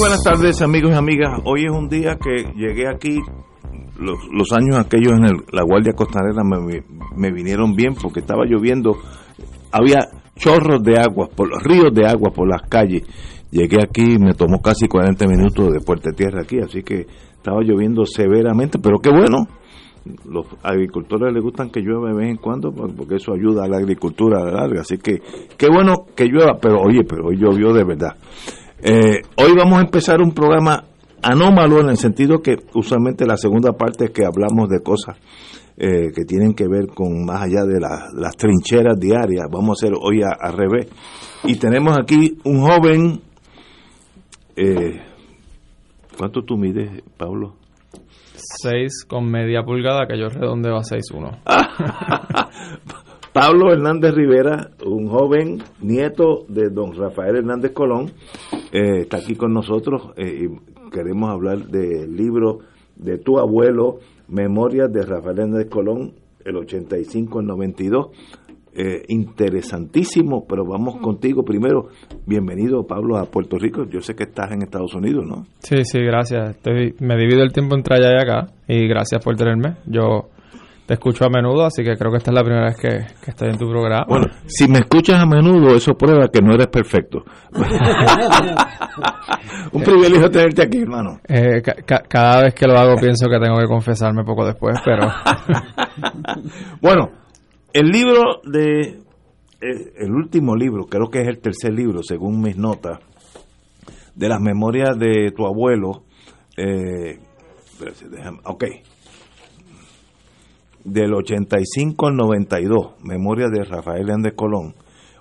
Buenas tardes amigos y amigas. Hoy es un día que llegué aquí, los, años aquellos en el- la Guardia Costanera me, vinieron bien porque estaba lloviendo, había chorros de agua, por los ríos de agua por las calles. Llegué aquí, me tomó casi 40 minutos de Puerta Tierra aquí, así que estaba lloviendo severamente, pero qué bueno. Los agricultores les gustan que llueva de vez en cuando por- porque eso ayuda a la agricultura a la larga, así que qué bueno que llueva, pero oye, pero hoy llovió de verdad. Eh, hoy vamos a empezar un programa anómalo en el sentido que usualmente la segunda parte es que hablamos de cosas eh, que tienen que ver con más allá de la- las trincheras diarias. Vamos a hacer hoy a- al revés. Y tenemos aquí un joven. Eh, ¿Cuánto tú mides, Pablo? 6 con media pulgada, que yo redondeo a 6'1. Pablo Hernández Rivera, un joven nieto de don Rafael Hernández Colón, eh, está aquí con nosotros eh, y queremos hablar del libro de tu abuelo, Memorias de Rafael Hernández Colón, el 85 al 92. Eh, interesantísimo, pero vamos contigo primero. Bienvenido, Pablo, a Puerto Rico. Yo sé que estás en Estados Unidos, ¿no? Sí, sí, gracias. Estoy- me divido el tiempo entre allá y acá. Y gracias por tenerme. Yo te escucho a menudo, así que creo que esta es la primera vez que, que estoy en tu programa. Bueno, si me escuchas a menudo, eso prueba que no eres perfecto. Un privilegio tenerte aquí, hermano. Eh, ca- ca- cada vez que lo hago pienso que tengo que confesarme poco después, pero Bueno, el libro de. eh, El último libro, creo que es el tercer libro, según mis notas, de las memorias de tu abuelo. Eh, ok. Del 85 al 92, Memorias de Rafael Hernández Colón.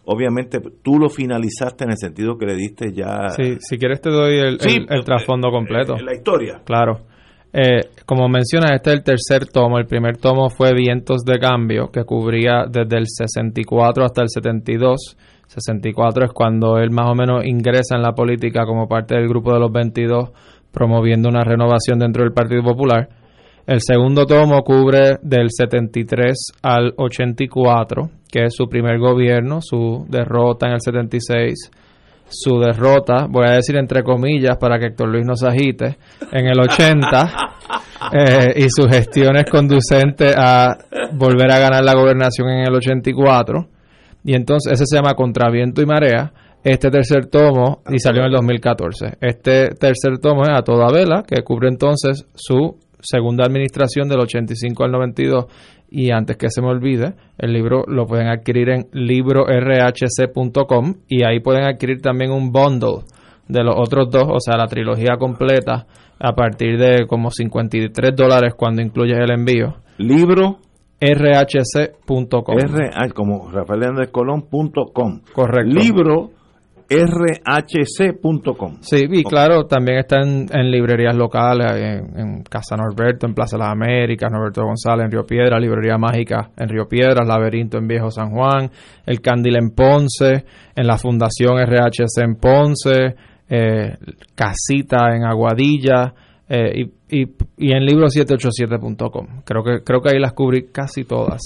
Obviamente, tú lo finalizaste en el sentido que le diste ya. sí, si quieres te doy el, Sí, el- el trasfondo completo. eh, La historia. Claro. Eh, como mencionas, este es el tercer tomo. El primer tomo fue Vientos de Cambio, que cubría desde el 64 hasta el 72. 64 es cuando él más o menos ingresa en la política como parte del grupo de los 22, promoviendo una renovación dentro del Partido Popular. El segundo tomo cubre del 73 al 84, que es su primer gobierno, su derrota en el 76, su derrota, voy a decir entre comillas para que Héctor Luis no se agite, en el 80 eh, y sus gestiones conducentes a volver a ganar la gobernación en el 84. Y entonces ese se llama Contraviento y Marea. Este tercer tomo, y salió en el 2014. Este tercer tomo es A Toda Vela, que cubre entonces su segunda administración del 85 al 92. Y antes que se me olvide, el libro lo pueden adquirir en librorhc.com y ahí pueden adquirir también un bundle de los otros dos, o sea, la trilogía completa a partir de como 53 dólares cuando incluyes el envío. Libro rhc.com. R, como Rafael Hernández Colón.com. Correcto. Libro rhc.com. Sí, y claro, también está en, en librerías locales, en, en Casa Norberto, en Plaza de las Américas, Norberto González en Río Piedras, Librería Mágica en Río Piedras, Laberinto en Viejo San Juan, El Candil en Ponce, en la Fundación RHC en Ponce, eh, Casita en Aguadilla eh, y, y, y en libro787.com. Creo que, creo que ahí las cubrí casi todas.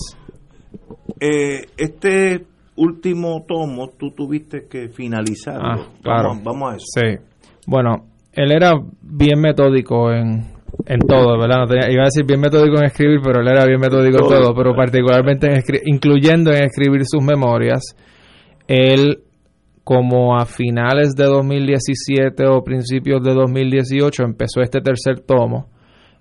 Eh, este último tomo tú tuviste que finalizarlo. Ah, claro. Vamos, vamos a eso. Sí. Bueno, él era bien metódico en, en todo, ¿verdad? No tenía- iba a decir bien metódico en escribir, pero él era bien metódico en Todo. todo, pero particularmente en incluyendo en escribir sus memorias. Él, como a finales de 2017 o principios de 2018, empezó este tercer tomo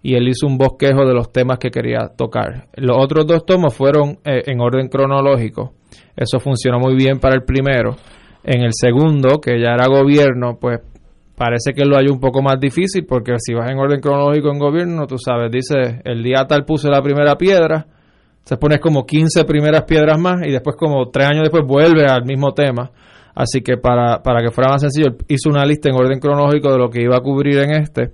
y él hizo un bosquejo de los temas que quería tocar. Los otros dos tomos fueron eh, en orden cronológico. Eso funcionó muy bien para el primero. En el segundo, que ya era gobierno, pues parece que lo hay un poco más difícil porque si vas en orden cronológico en gobierno, tú sabes, dice el día tal puse la primera piedra, se pones como 15 primeras piedras más y después como tres años después vuelve al mismo tema. Así que para, para que fuera más sencillo, hizo una lista en orden cronológico de lo que iba a cubrir en este.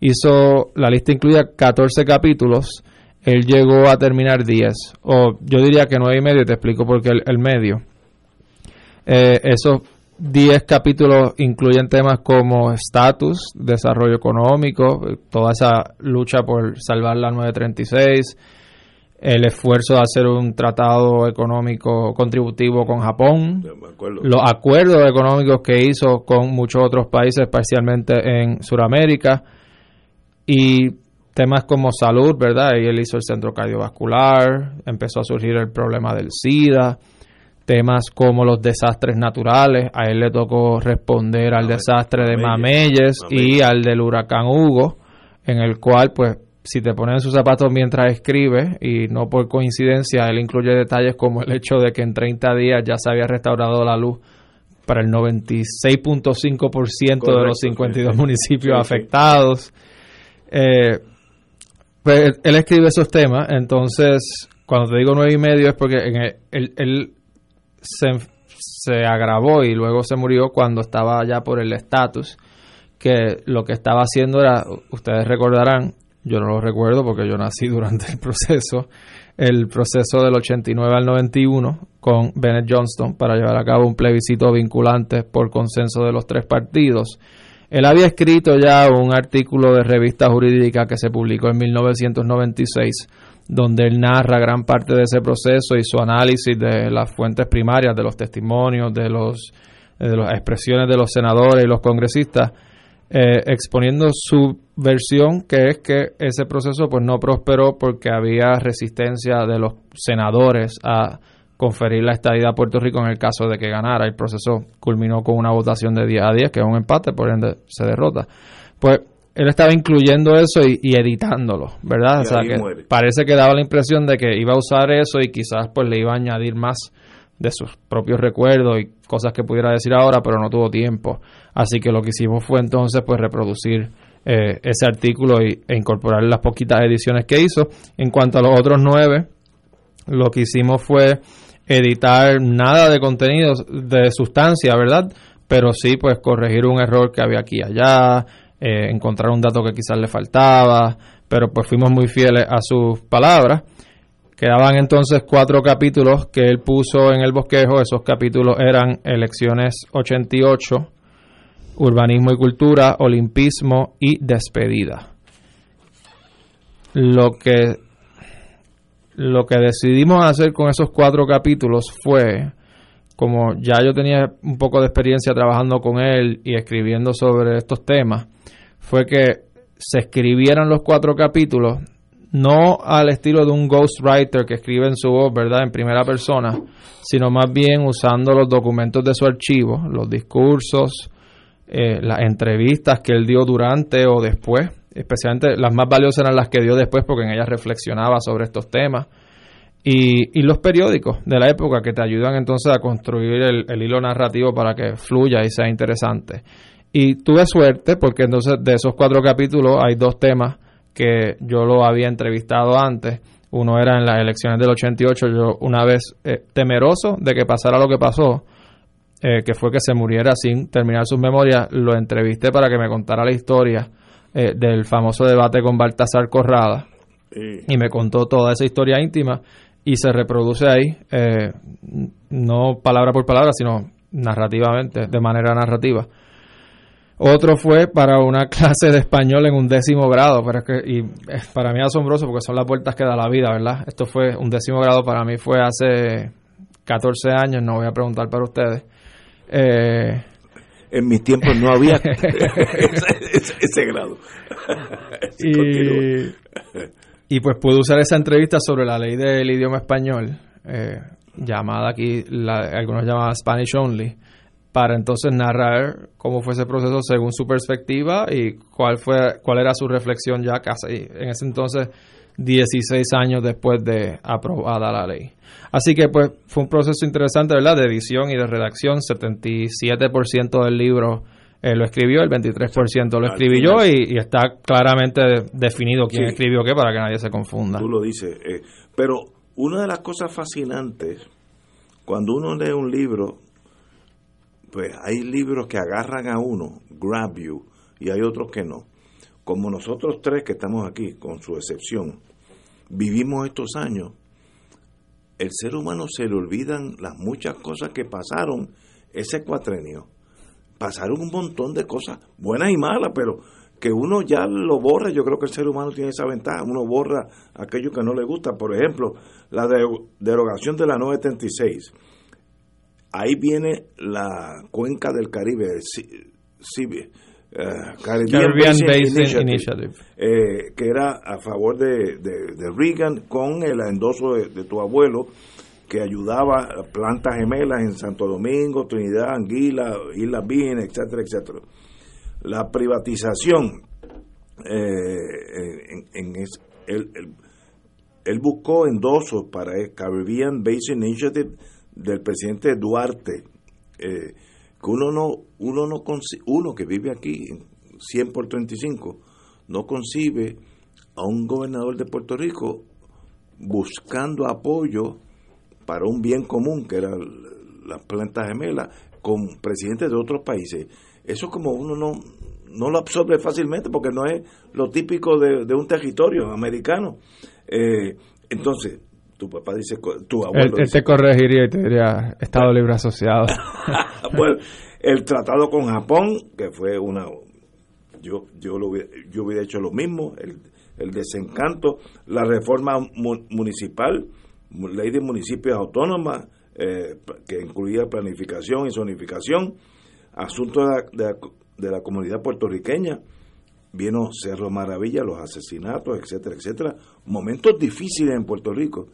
Hizo, la lista incluía 14 capítulos. Él llegó a terminar 10. O yo diría que 9 y medio, te explico por qué el, medio. Eh, esos 10 capítulos incluyen temas como estatus, desarrollo económico, toda esa lucha por salvar la 936 el esfuerzo de hacer un tratado económico contributivo con Japón, los acuerdos económicos que hizo con muchos otros países, especialmente en Sudamérica, y temas como salud, ¿verdad? Y él hizo el centro cardiovascular, empezó a surgir el problema del SIDA, temas como los desastres naturales, a él le tocó responder al desastre de Mameyes y al del huracán Hugo, en el cual pues si te pones en sus zapatos mientras escribe, y no por coincidencia, él incluye detalles como el hecho de que en 30 días ya se había restaurado la luz para el 96.5% de los 52 municipios afectados. Eh, pues él escribe esos temas, entonces cuando te digo nueve y medio es porque en él, se, se agravó y luego se murió cuando estaba ya por el estatus que lo que estaba haciendo era, ustedes recordarán, yo no lo recuerdo porque yo nací durante el proceso, el proceso del 89 al 91 con Bennett Johnston para llevar a cabo un plebiscito vinculante por consenso de los tres partidos. Él había escrito ya un artículo de revista jurídica que se publicó en 1996 donde él narra gran parte de ese proceso y su análisis de las fuentes primarias, de los testimonios, de, los, de las expresiones de los senadores y los congresistas eh, exponiendo su versión, que es que ese proceso pues no prosperó porque había resistencia de los senadores a conferir la estadía a Puerto Rico en el caso de que ganara. El proceso culminó con una votación de 10 a 10, que es un empate, por ende se derrota. Pues él estaba incluyendo eso y, editándolo, ¿verdad? o sea que parece que daba la impresión de que iba a usar eso y quizás pues le iba a añadir más de sus propios recuerdos y cosas que pudiera decir ahora, pero no tuvo tiempo. Así que lo que hicimos fue entonces pues reproducir eh, ese artículo y, e incorporar las poquitas ediciones que hizo. En cuanto a los otros nueve, lo que hicimos fue editar nada de contenido de sustancia, ¿verdad? Pero sí pues corregir un error que había aquí y allá, eh, encontrar un dato que quizás le faltaba, pero pues fuimos muy fieles a sus palabras Quedaban entonces cuatro capítulos que él puso en el bosquejo. Esos capítulos eran Elecciones 88, Urbanismo y Cultura, Olimpismo y Despedida. Lo que, lo que decidimos hacer con esos cuatro capítulos fue, como ya yo tenía un poco de experiencia trabajando con él y escribiendo sobre estos temas, fue que se escribieran los cuatro capítulos no al estilo de un ghostwriter que escribe en su voz, ¿verdad?, en primera persona, sino más bien usando los documentos de su archivo, los discursos, eh, las entrevistas que él dio durante o después, especialmente las más valiosas eran las que dio después porque en ellas reflexionaba sobre estos temas, y, los periódicos de la época que te ayudan entonces a construir el, el hilo narrativo para que fluya y sea interesante. Y tuve suerte porque entonces de esos cuatro capítulos hay dos temas que yo lo había entrevistado antes. Uno era en las elecciones del 88, yo una vez eh, temeroso de que pasara lo que pasó, eh, que fue que se muriera sin terminar sus memorias, lo entrevisté para que me contara la historia eh, del famoso debate con Baltasar Corrada. Y me contó toda esa historia íntima y se reproduce ahí, no palabra por palabra, sino narrativamente, de manera narrativa. Otro fue para una clase de español en un décimo grado, pero es que, y para mí es asombroso porque son las vueltas que da la vida, ¿verdad? Esto fue un décimo grado, para mí fue hace 14 años, no voy a preguntar para ustedes. Eh, en mis tiempos no había ese, grado. y, y, pues pude usar esa entrevista sobre la ley del idioma español, eh, llamada aquí, la, algunos llaman Spanish Only, para entonces narrar cómo fue ese proceso según su perspectiva y cuál fue cuál era su reflexión ya casi en ese entonces 16 años después de aprobada la ley. Así que pues fue un proceso interesante, ¿verdad? De edición y de redacción, 77% del libro eh, lo escribió, el 23% lo escribí yo y, está claramente definido quién escribió qué para que nadie se confunda. Tú lo dices, eh, pero una de las cosas fascinantes cuando uno lee un libro pues hay libros que agarran a uno, grab you, y hay otros que no. Como nosotros tres que estamos aquí, con su excepción, vivimos estos años, el ser humano se le olvidan las muchas cosas que pasaron ese cuatrenio. Pasaron un montón de cosas, buenas y malas, pero que uno ya lo borra, yo creo que el ser humano tiene esa ventaja, uno borra aquello que no le gusta. Por ejemplo, la derogación de la 936 ahí viene la cuenca del Caribe, eh, Caribbean, Basin, Initiative, eh, que era a favor de, Reagan con el endoso de, tu abuelo, que ayudaba a plantas gemelas en Santo Domingo, Trinidad, Anguila, Islas Vírgenes, etcétera, etcétera. La privatización, eh, en, él, buscó endosos para el Caribbean Basin Initiative del presidente Duarte, eh, que uno no, uno no uno que vive aquí, 100 por 35, no concibe a un gobernador de Puerto Rico buscando apoyo para un bien común, que era las plantas gemelas, con presidentes de otros países. Eso como uno no, no lo absorbe fácilmente porque no es lo típico de, un territorio americano. Eh, entonces, tu papá dice, tu abuelo. Él, te corregiría y te diría Estado Libre Asociado. bueno, el tratado con Japón, que fue una. Yo, yo, lo, yo hubiera hecho lo mismo, el, el desencanto, la reforma municipal, ley de municipios autónomas, eh, que incluía planificación y zonificación, asuntos de, de, de la comunidad puertorriqueña vino Cerro Maravilla, los asesinatos, etcétera, etcétera, momentos difíciles en Puerto Rico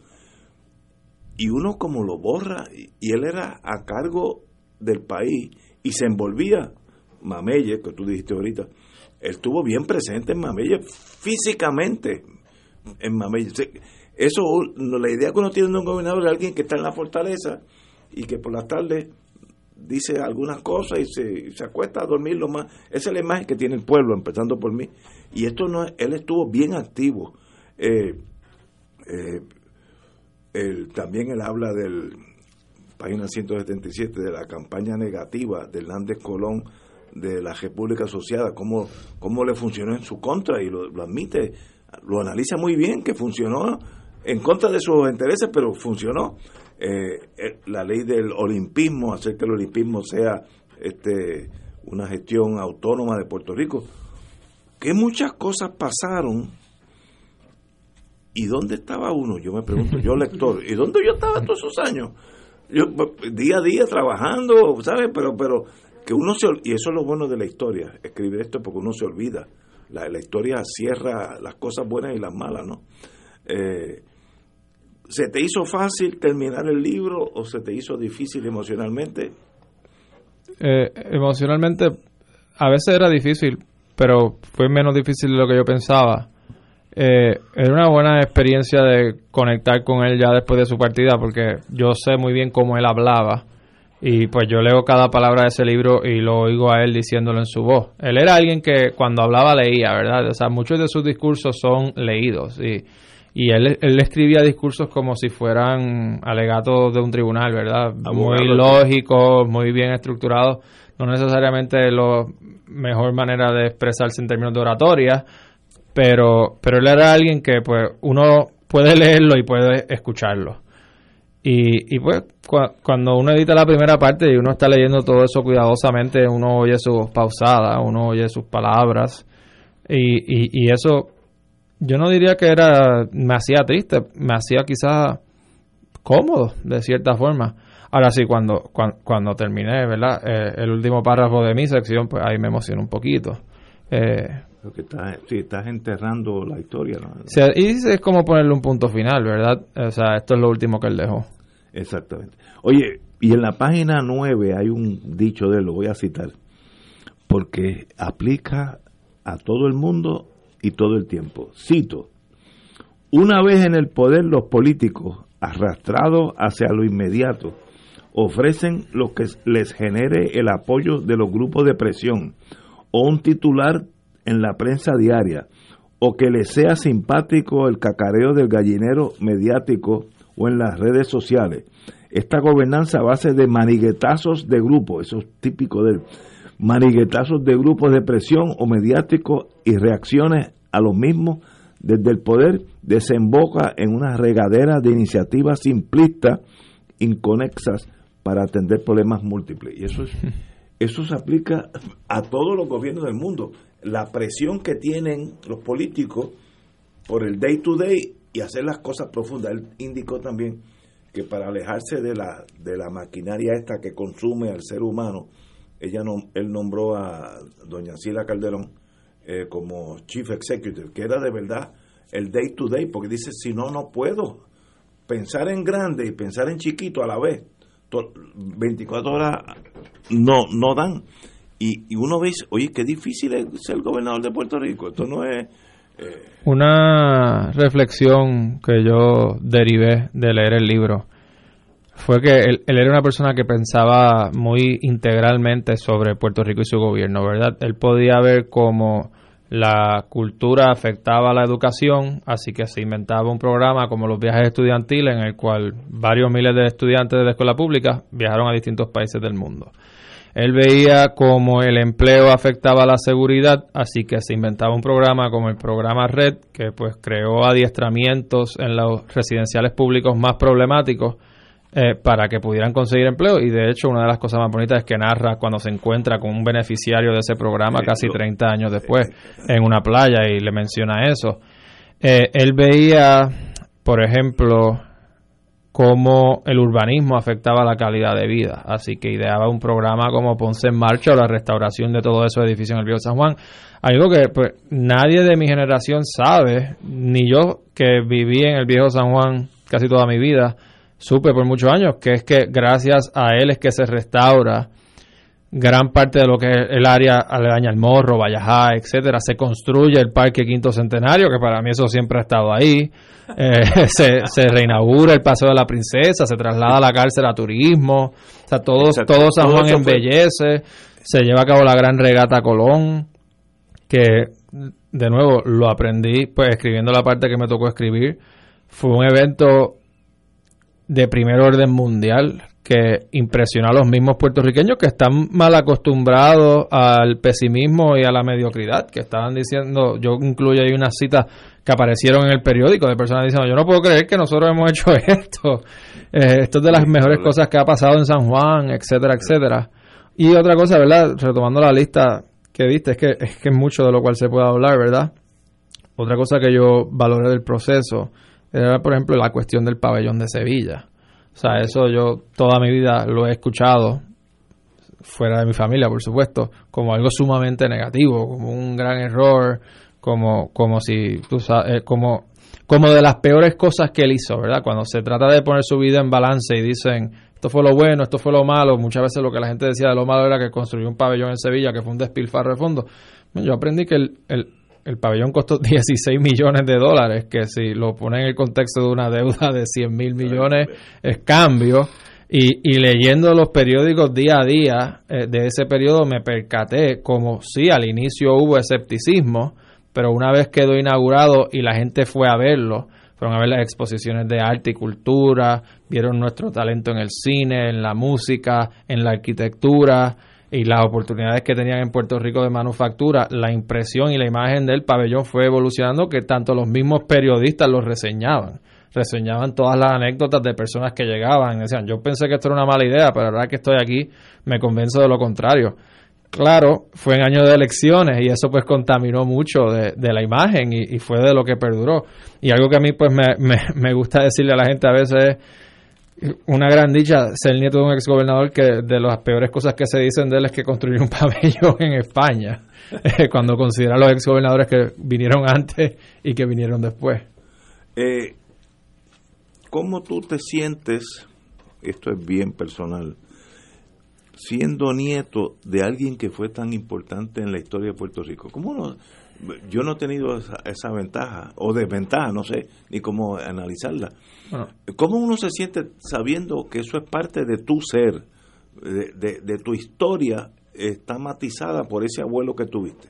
y uno como lo borra, y él era a cargo del país y se envolvía, Mamelle, que tú dijiste ahorita, él estuvo bien presente en Mamelle, físicamente en Mamelle. Eso, la idea que uno tiene de un gobernador es alguien que está en la fortaleza y que por las tardes dice algunas cosas y se, se acuesta a dormir lo más. Esa es la imagen que tiene el pueblo, empezando por mí. Y esto no él estuvo bien activo. Eh, eh, también él habla del, página 177, de la campaña negativa de Hernández Colón de la República Asociada, cómo, cómo le funcionó en su contra y lo, admite, lo analiza muy bien, que funcionó en contra de sus intereses, pero funcionó. Eh, eh, la ley del olimpismo, hacer que el olimpismo sea este, una gestión autónoma de Puerto Rico, que muchas cosas pasaron ¿Y dónde estaba uno? Yo me pregunto, yo lector, ¿y dónde yo estaba todos esos años? Yo día a día trabajando, ¿sabes? Pero, pero que uno se y eso es lo bueno de la historia, escribir esto porque uno se olvida. La, la historia cierra las cosas buenas y las malas, ¿no? Eh, ¿Se te hizo fácil terminar el libro o se te hizo difícil emocionalmente? Eh, emocionalmente, a veces era difícil, pero fue menos difícil de lo que yo pensaba eh, era una buena experiencia de conectar con él ya después de su partida porque yo sé muy bien cómo él hablaba y pues yo leo cada palabra de ese libro y lo oigo a él diciéndolo en su voz. Él era alguien que cuando hablaba leía, ¿verdad? O sea, muchos de sus discursos son leídos y, y él, él escribía discursos como si fueran alegatos de un tribunal, ¿verdad? Muy lógicos, muy bien estructurados, no necesariamente la mejor manera de expresarse en términos de oratoria, pero, pero él era alguien que pues uno puede leerlo y puede escucharlo. Y, y pues cuando uno edita la primera parte y uno está leyendo todo eso cuidadosamente, uno oye sus pausadas, uno oye sus palabras. Y, y, eso, yo no diría que era, me hacía triste, me hacía quizás cómodo, de cierta forma. Ahora sí, cuando, cuando, terminé, ¿verdad? Eh, el último párrafo de mi sección, pues ahí me emocionó un poquito. Eh, porque estás, sí, estás enterrando la historia. y es como ponerle un punto final, ¿verdad? O sea, esto es lo último que él dejó. Exactamente. Oye, Y en la página 9 hay un dicho de él, lo voy a citar, porque aplica a todo el mundo y todo el tiempo. Cito, una vez en el poder los políticos, arrastrados hacia lo inmediato, ofrecen lo que les genere el apoyo de los grupos de presión o un titular en la prensa diaria o que les sea simpático el cacareo del gallinero mediático o en las redes sociales. Esta gobernanza a base de maniguetazos de grupos, eso es típico de maniguetazos de grupos de presión o mediáticos y reacciones a los mismos desde el poder desemboca en una regadera de iniciativas simplistas, inconexas, para atender problemas múltiples. Y eso, es, eso se aplica a todos los gobiernos del mundo. La presión que tienen los políticos por el day to day y hacer las cosas profundas. Él indicó también que para alejarse de la, de la maquinaria esta que consume al ser humano, ella no, él nombró a doña Sila Calderón eh, como chief executive, que era de verdad el day to day, porque dice, si no, no puedo pensar en grande y pensar en chiquito a la vez. 24 horas no, no dan. Y, uno ve, oye, qué difícil es ser gobernador de Puerto Rico. Esto no es... Eh, Una reflexión que yo derivé de leer el libro fue que él, era una persona que pensaba muy integralmente sobre Puerto Rico y su gobierno, ¿verdad? Él podía ver cómo la cultura afectaba a la educación, así que se inventaba un programa como los viajes estudiantiles en el cual varios miles de estudiantes de la escuela pública viajaron a distintos países del mundo. Él veía cómo el empleo afectaba a la seguridad, así que se inventaba un programa como el programa Red, que pues creó adiestramientos en los residenciales públicos más problemáticos eh, para que pudieran conseguir empleo y de hecho una de las cosas más bonitas es que narra cuando se encuentra con un beneficiario de ese programa casi 30 años después en una playa y le menciona eso. Eh, él veía, por ejemplo, cómo el urbanismo afectaba la calidad de vida, así que ideaba un programa como Ponce en Marcha o la restauración de todos esos edificios en el Río San Juan, algo que pues, nadie de mi generación sabe, ni yo que viví en el viejo San Juan casi toda mi vida, supe por muchos años, que es que gracias a él es que se restaura gran parte de lo que es el área aledaña al Morro, Vallajá, etcétera, se construye el Parque Quinto Centenario, que para mí eso siempre ha estado ahí, eh, se, se, reinaugura el Paseo de la Princesa, se traslada la cárcel a turismo, o sea, todo, todo San Juan embellece, se lleva a cabo la gran regata Colón, que de nuevo lo aprendí pues escribiendo la parte que me tocó escribir, fue un evento de primer orden mundial que impresionó a los mismos puertorriqueños que están mal acostumbrados al pesimismo y a la mediocridad, que estaban diciendo, yo incluyo ahí unas citas que aparecieron en el periódico de personas diciendo, yo no puedo creer que nosotros hemos hecho esto, eh, esto es de las mejores cosas que ha pasado en San Juan, etcétera, etcétera. Y otra cosa, ¿verdad? Retomando la lista que viste, es que es que es mucho de lo cual se puede hablar, ¿verdad? Otra cosa que yo valoré del proceso, era, por ejemplo, la cuestión del pabellón de Sevilla. O sea, eso yo toda mi vida lo he escuchado, fuera de mi familia, por supuesto, como algo sumamente negativo, como un gran error, como, como si, tú sabes, eh, como, como de las peores cosas que él hizo, ¿verdad? Cuando se trata de poner su vida en balance y dicen, esto fue lo bueno, esto fue lo malo, muchas veces lo que la gente decía de lo malo era que construyó un pabellón en Sevilla, que fue un despilfarro de fondo. Yo aprendí que el, el, el pabellón costó 16 millones de dólares, que si lo ponen en el contexto de una deuda de 100 mil millones es cambio. Y, y, leyendo los periódicos día a día eh, de ese periodo me percaté como sí, al inicio hubo escepticismo, pero una vez quedó inaugurado y la gente fue a verlo, fueron a ver las exposiciones de arte y cultura, vieron nuestro talento en el cine, en la música, en la arquitectura, y las oportunidades que tenían en Puerto Rico de manufactura, la impresión y la imagen del pabellón fue evolucionando que tanto los mismos periodistas lo reseñaban. Reseñaban todas las anécdotas de personas que llegaban. Decían, yo pensé que esto era una mala idea, pero ahora que estoy aquí me convenzo de lo contrario. Claro, fue en años de elecciones y eso pues contaminó mucho de, la imagen y, fue de lo que perduró. Y algo que a mí pues me, me, me gusta decirle a la gente a veces es, una gran dicha ser nieto de un exgobernador que de las peores cosas que se dicen de él es que construyó un pabellón en España, eh, cuando considera a los exgobernadores que vinieron antes y que vinieron después. Eh, ¿Cómo tú te sientes esto es bien personal, siendo nieto de alguien que fue tan importante en la historia de Puerto Rico, ¿cómo no? Yo no he tenido esa, ventaja o desventaja, no sé ni cómo analizarla. ¿Cómo uno se siente sabiendo que eso es parte de tu ser, de, de tu historia, está matizada por ese abuelo que tuviste?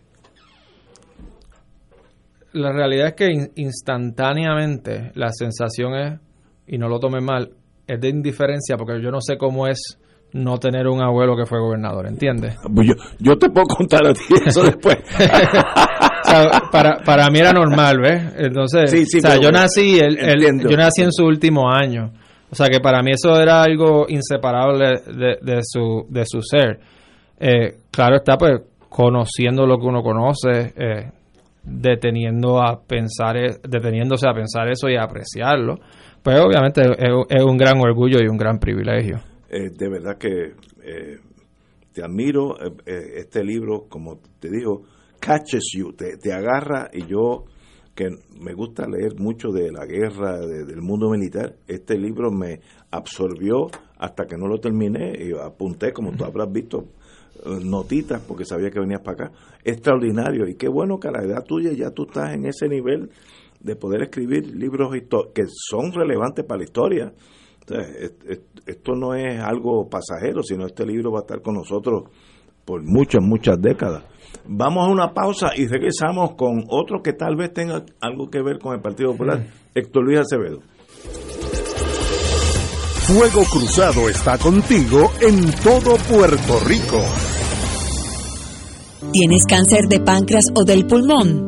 La realidad es que instantáneamente la sensación es, y no lo tomen mal, es de indiferencia porque yo no sé cómo es no tener un abuelo que fue gobernador, ¿entiendes? Pues yo, te puedo contar a ti eso después. para, para mí era normal, ¿ves? Entonces, o sea, yo nací, él, yo nací en su último año. O sea, que para mí eso era algo inseparable de, su, de su ser. Eh, claro está, pues, conociendo lo que uno conoce, eh, deteniendo a pensar, e, deteniéndose a pensar eso y a apreciarlo, pues obviamente es un gran orgullo y un gran privilegio. Eh, de verdad que eh, te admiro. Eh, este libro, como te digo, catches you, te, agarra y yo que me gusta leer mucho de la guerra, del mundo militar, este libro me absorbió hasta que no lo terminé y apunté, como tú habrás visto, notitas porque sabía que venías para acá. Extraordinario y qué bueno que a la edad tuya ya tú estás en ese nivel de poder escribir libros que son relevantes para la historia esto no es algo pasajero, sino este libro va a estar con nosotros por muchas, muchas décadas. Vamos a una pausa y regresamos con otro que tal vez tenga algo que ver con el Partido Popular, Héctor Luis Acevedo. Fuego Cruzado está contigo en todo Puerto Rico. ¿Tienes cáncer de páncreas o del pulmón?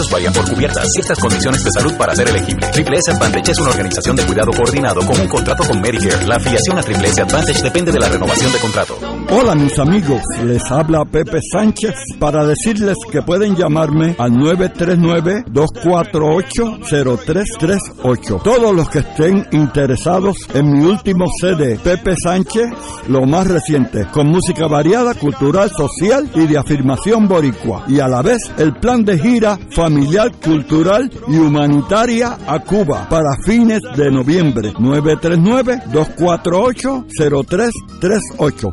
Beneficios varían por cubiertas. Ciertas condiciones de salud para ser elegible. Triple S Advantage es una organización de cuidado coordinado con un contrato con Medicare. La afiliación a Triple S Advantage depende de la renovación de contrato. Hola mis amigos, les habla Pepe Sánchez para decirles que pueden llamarme al 939-248-0338. Todos los que estén interesados en mi último CD, Pepe Sánchez, lo más reciente, con música variada, cultural, social y de afirmación boricua. Y a la vez el plan de gira familiar, cultural y humanitaria a Cuba para fines de noviembre. 939-248-0338.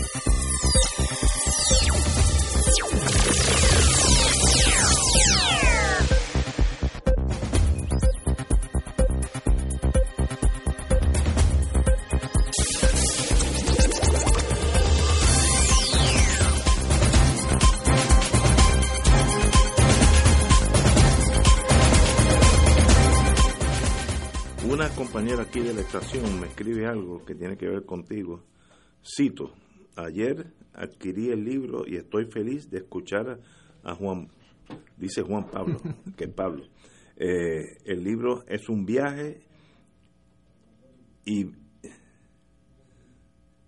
Aquí de la estación me escribe algo que tiene que ver contigo. Cito, ayer adquirí el libro y estoy feliz de escuchar a Juan, dice Juan Pablo, que es Pablo. Eh, el libro es un viaje y,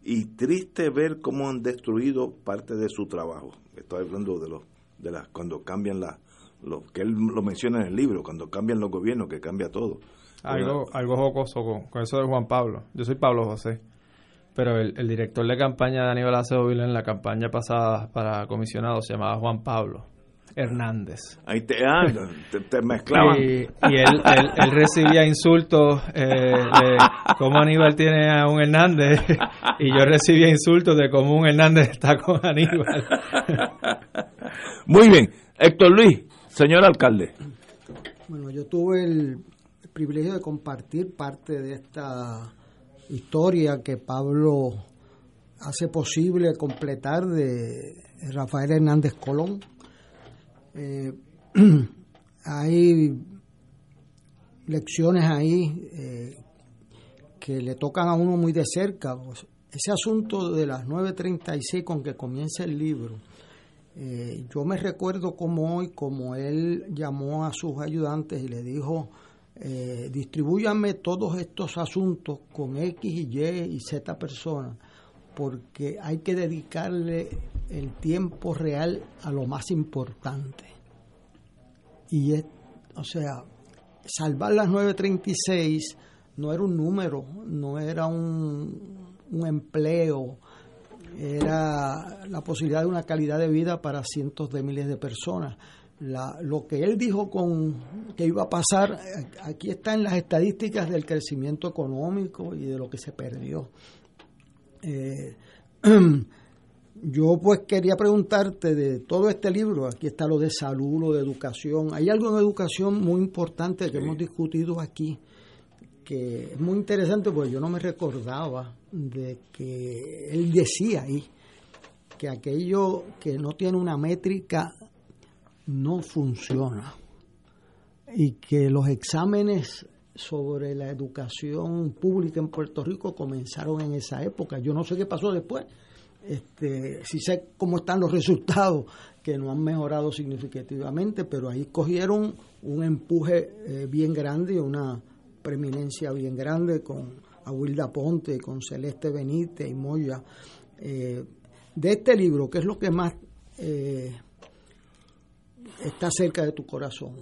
y triste ver cómo han destruido parte de su trabajo. Estoy hablando de los de las cuando cambian la lo que él lo menciona en el libro, cuando cambian los gobiernos, que cambia todo algo, algo jocoso con, eso de Juan Pablo. Yo soy Pablo José. pero el, el director de campaña de Aníbal Acevedo en la campaña pasada para comisionado se llamaba Juan Pablo Hernández. Ahí te, ah, te, te mezclaban. Y, y él, él, él recibía insultos eh, de cómo Aníbal tiene a un Hernández y yo recibía insultos de cómo un Hernández está con Aníbal. Muy bien. Héctor Luis, señor alcalde. Bueno, yo tuve el privilegio de compartir parte de esta historia que Pablo hace posible completar de Rafael Hernández Colón. Eh, hay lecciones ahí eh, que le tocan a uno muy de cerca. Ese asunto de las 9.36 con que comienza el libro, eh, yo me recuerdo como hoy, como él llamó a sus ayudantes y le dijo, eh, distribúyanme todos estos asuntos con X y Y y Z personas, porque hay que dedicarle el tiempo real a lo más importante. Y es, o sea, salvar las 936 no era un número, no era un empleo, era la posibilidad de una calidad de vida para cientos de miles de personas. La, lo que él dijo con que iba a pasar, aquí está en las estadísticas del crecimiento económico y de lo que se perdió. Eh, yo pues quería preguntarte de todo este libro, aquí está lo de salud, lo de educación, hay algo en educación muy importante que hemos discutido aquí, que es muy interesante porque yo no me recordaba de que él decía ahí que aquello que no tiene una métrica no funciona y que los exámenes sobre la educación pública en Puerto Rico comenzaron en esa época. Yo no sé qué pasó después. Este, sí sé cómo están los resultados, que no han mejorado significativamente, pero ahí cogieron un empuje eh, bien grande, una preeminencia bien grande con Aguilda Ponte, con Celeste Benítez y Moya. Eh, de este libro, ¿qué es lo que más eh, está cerca de tu corazón?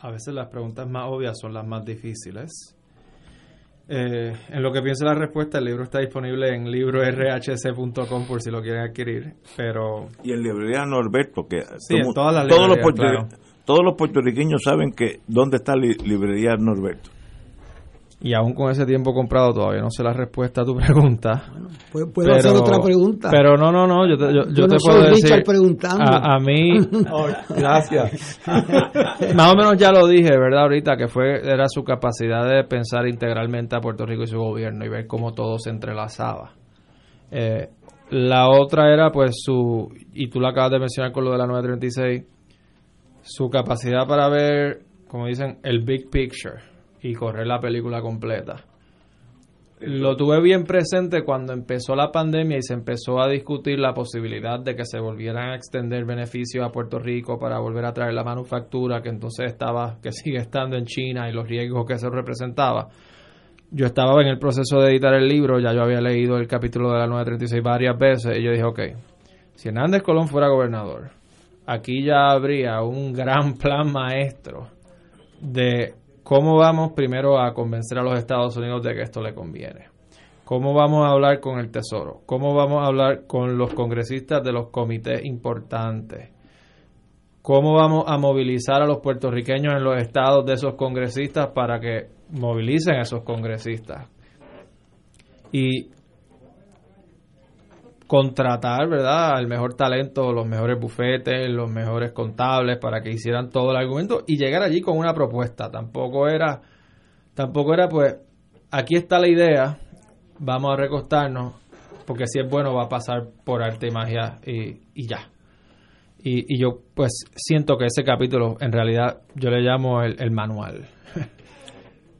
A veces las preguntas más obvias son las más difíciles. Eh, en lo que pienso la respuesta, el libro está disponible en librorhc.com por si lo quieren adquirir, pero... Y en librería Norberto, que Sí, en todas las todos, los claro. todos los puertorriqueños saben que dónde está li- librería Norberto. Y aún con ese tiempo comprado todavía no sé la respuesta a tu pregunta. ¿Puedo, puedo hacer otra pregunta? Pero no, no, no, yo te, yo, yo Yo te no puedo decir... Richard preguntando. A, a mí... gracias. Más o menos ya lo dije, ¿verdad? Ahorita que fue era su capacidad de pensar integralmente a Puerto Rico y su gobierno y ver cómo todo se entrelazaba. Eh, la otra era pues su, y tú lo acabas de mencionar con lo de la 936, su capacidad para ver, como dicen, el big picture y correr la película completa. Lo tuve bien presente cuando empezó la pandemia y se empezó a discutir la posibilidad de que se volvieran a extender beneficios a Puerto Rico para volver a traer la manufactura que entonces estaba, que sigue estando en China y los riesgos que eso representaba. Yo estaba en el proceso de editar el libro, ya yo había leído el capítulo de la 936 varias veces y yo dije, ok, si Hernández Colón fuera gobernador, aquí ya habría un gran plan maestro de cómo vamos primero a convencer a los Estados Unidos de que esto le conviene. ¿Cómo vamos a hablar con el Tesoro? ¿Cómo vamos a hablar con los congresistas de los comités importantes? ¿Cómo vamos a movilizar a los puertorriqueños en los estados de esos congresistas para que movilicen a esos congresistas? Y contratar, ¿verdad?, al mejor talento, los mejores bufetes, los mejores contables para que hicieran todo el argumento y llegar allí con una propuesta. Tampoco era, tampoco era pues, aquí está la idea, vamos a recostarnos, porque si es bueno va a pasar por arte y magia y, y ya. Y, y yo pues siento que ese capítulo en realidad yo le llamo el, el manual.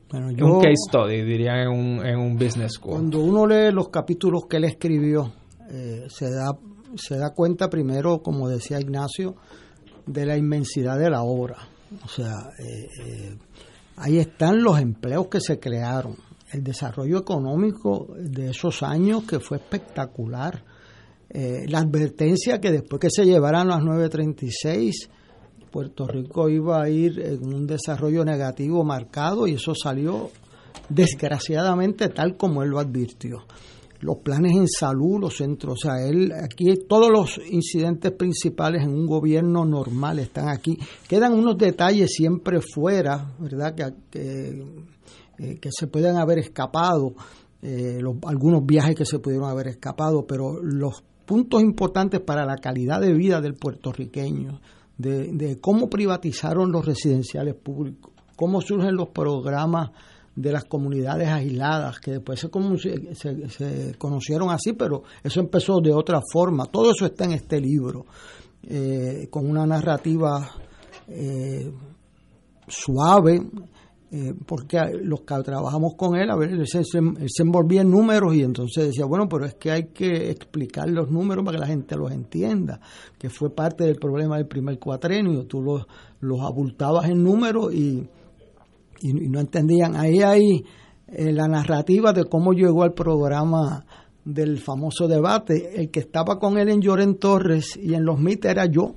Bueno, un case study, dirían en un, en un business school. cuando uno lee los capítulos que él escribió, eh, se, da, se da cuenta primero, como decía Ignacio, de la inmensidad de la obra. O sea, eh, eh, ahí están los empleos que se crearon, el desarrollo económico de esos años que fue espectacular, eh, la advertencia que después que se llevaran las 936, Puerto Rico iba a ir en un desarrollo negativo marcado y eso salió desgraciadamente tal como él lo advirtió. Los planes en salud, los centros, o sea, él aquí todos los incidentes principales en un gobierno normal están aquí. Quedan unos detalles siempre fuera, ¿verdad? Que, que, eh, se pueden haber escapado, eh, los- algunos viajes que se pudieron haber escapado, pero los puntos importantes para la calidad de vida del puertorriqueño, de, de cómo privatizaron los residenciales públicos, cómo surgen los programas de las comunidades aisladas, que después se, se- conocieron así, pero eso empezó de otra forma. Todo eso está en este libro, eh, con una narrativa eh, suave, eh, porque los que trabajamos con él, a ver, él se, se- envolvía en números y entonces decía, bueno, pero es que hay que explicar los números para que la gente los entienda, que fue parte del problema del primer cuatrenio, tú los abultabas en números y, y, no entendían. Ahí hay eh, la narrativa de cómo llegó al programa del famoso debate. El que estaba con él en Lloren Torres y en los MIT era yo,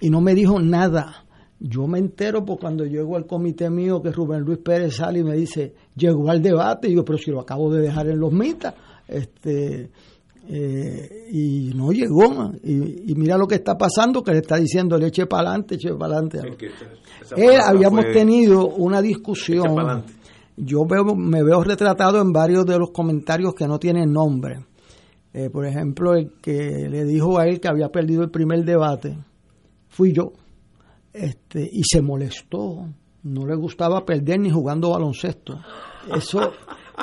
y no me dijo nada. Yo me entero por cuando llego al comité mío que Rubén Luis Pérez sale y me dice, llegó al debate, y yo, pero si lo acabo de dejar en los mitas, este, eh, y no llegó, y, y mira lo que está pasando, que le está diciendo, le eche para adelante, eche para adelante. Habíamos tenido una discusión. Yo veo, me veo retratado en varios de los comentarios que no tienen nombre. Eh, por ejemplo, el que le dijo a él que había perdido el primer debate fui yo. Este, y se molestó. No le gustaba perder ni jugando baloncesto. Eso,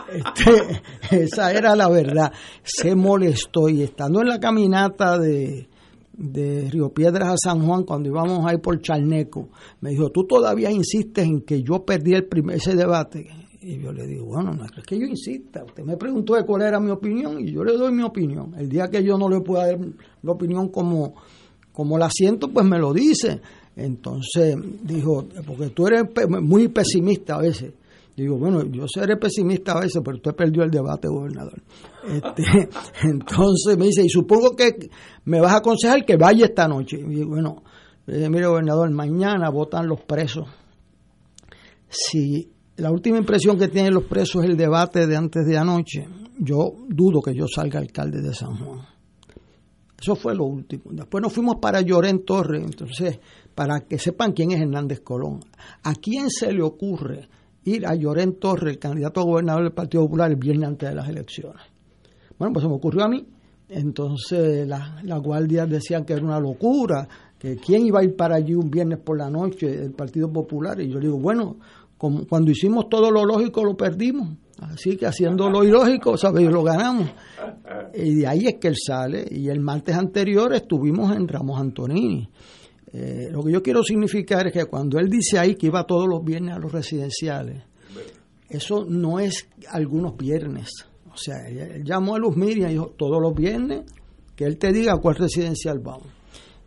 este, esa era la verdad. Se molestó y estando en la caminata de, de Río Piedras a San Juan, cuando íbamos ahí por Charneco, me dijo, tú todavía insistes en que yo perdí el primer, ese debate. Y yo le digo, bueno, no es que yo insista. Usted me preguntó de cuál era mi opinión y yo le doy mi opinión. El día que yo no le pueda dar la opinión como, como la siento, pues me lo dice. Entonces dijo, porque tú eres muy pesimista a veces. Digo, bueno, yo seré pesimista a veces, pero usted perdió el debate, gobernador. Este, entonces me dice, y supongo que me vas a aconsejar que vaya esta noche. Y digo, bueno, le mire, gobernador, mañana votan los presos. Si la última impresión que tienen los presos es el debate de antes de anoche, yo dudo que yo salga alcalde de San Juan. Eso fue lo último. Después nos fuimos para Llorén Torres, entonces, para que sepan quién es Hernández Colón. ¿A quién se le ocurre ir a Llorén Torres, el candidato a gobernador del Partido Popular, el viernes antes de las elecciones? Bueno, pues se me ocurrió a mí. Entonces las la guardias decían que era una locura, que quién iba a ir para allí un viernes por la noche del Partido Popular. Y yo digo, bueno, como cuando hicimos todo lo lógico lo perdimos. Así que haciendo lo ilógico, ¿sabes? Lo ganamos. Y de ahí es que él sale. Y el martes anterior estuvimos en Ramos Antonini. Eh, lo que yo quiero significar es que cuando él dice ahí que iba todos los viernes a los residenciales, eso no es algunos viernes. O sea, él, llamó a Luz Miriam y dijo, todos los viernes, que él te diga a cuál residencial vamos.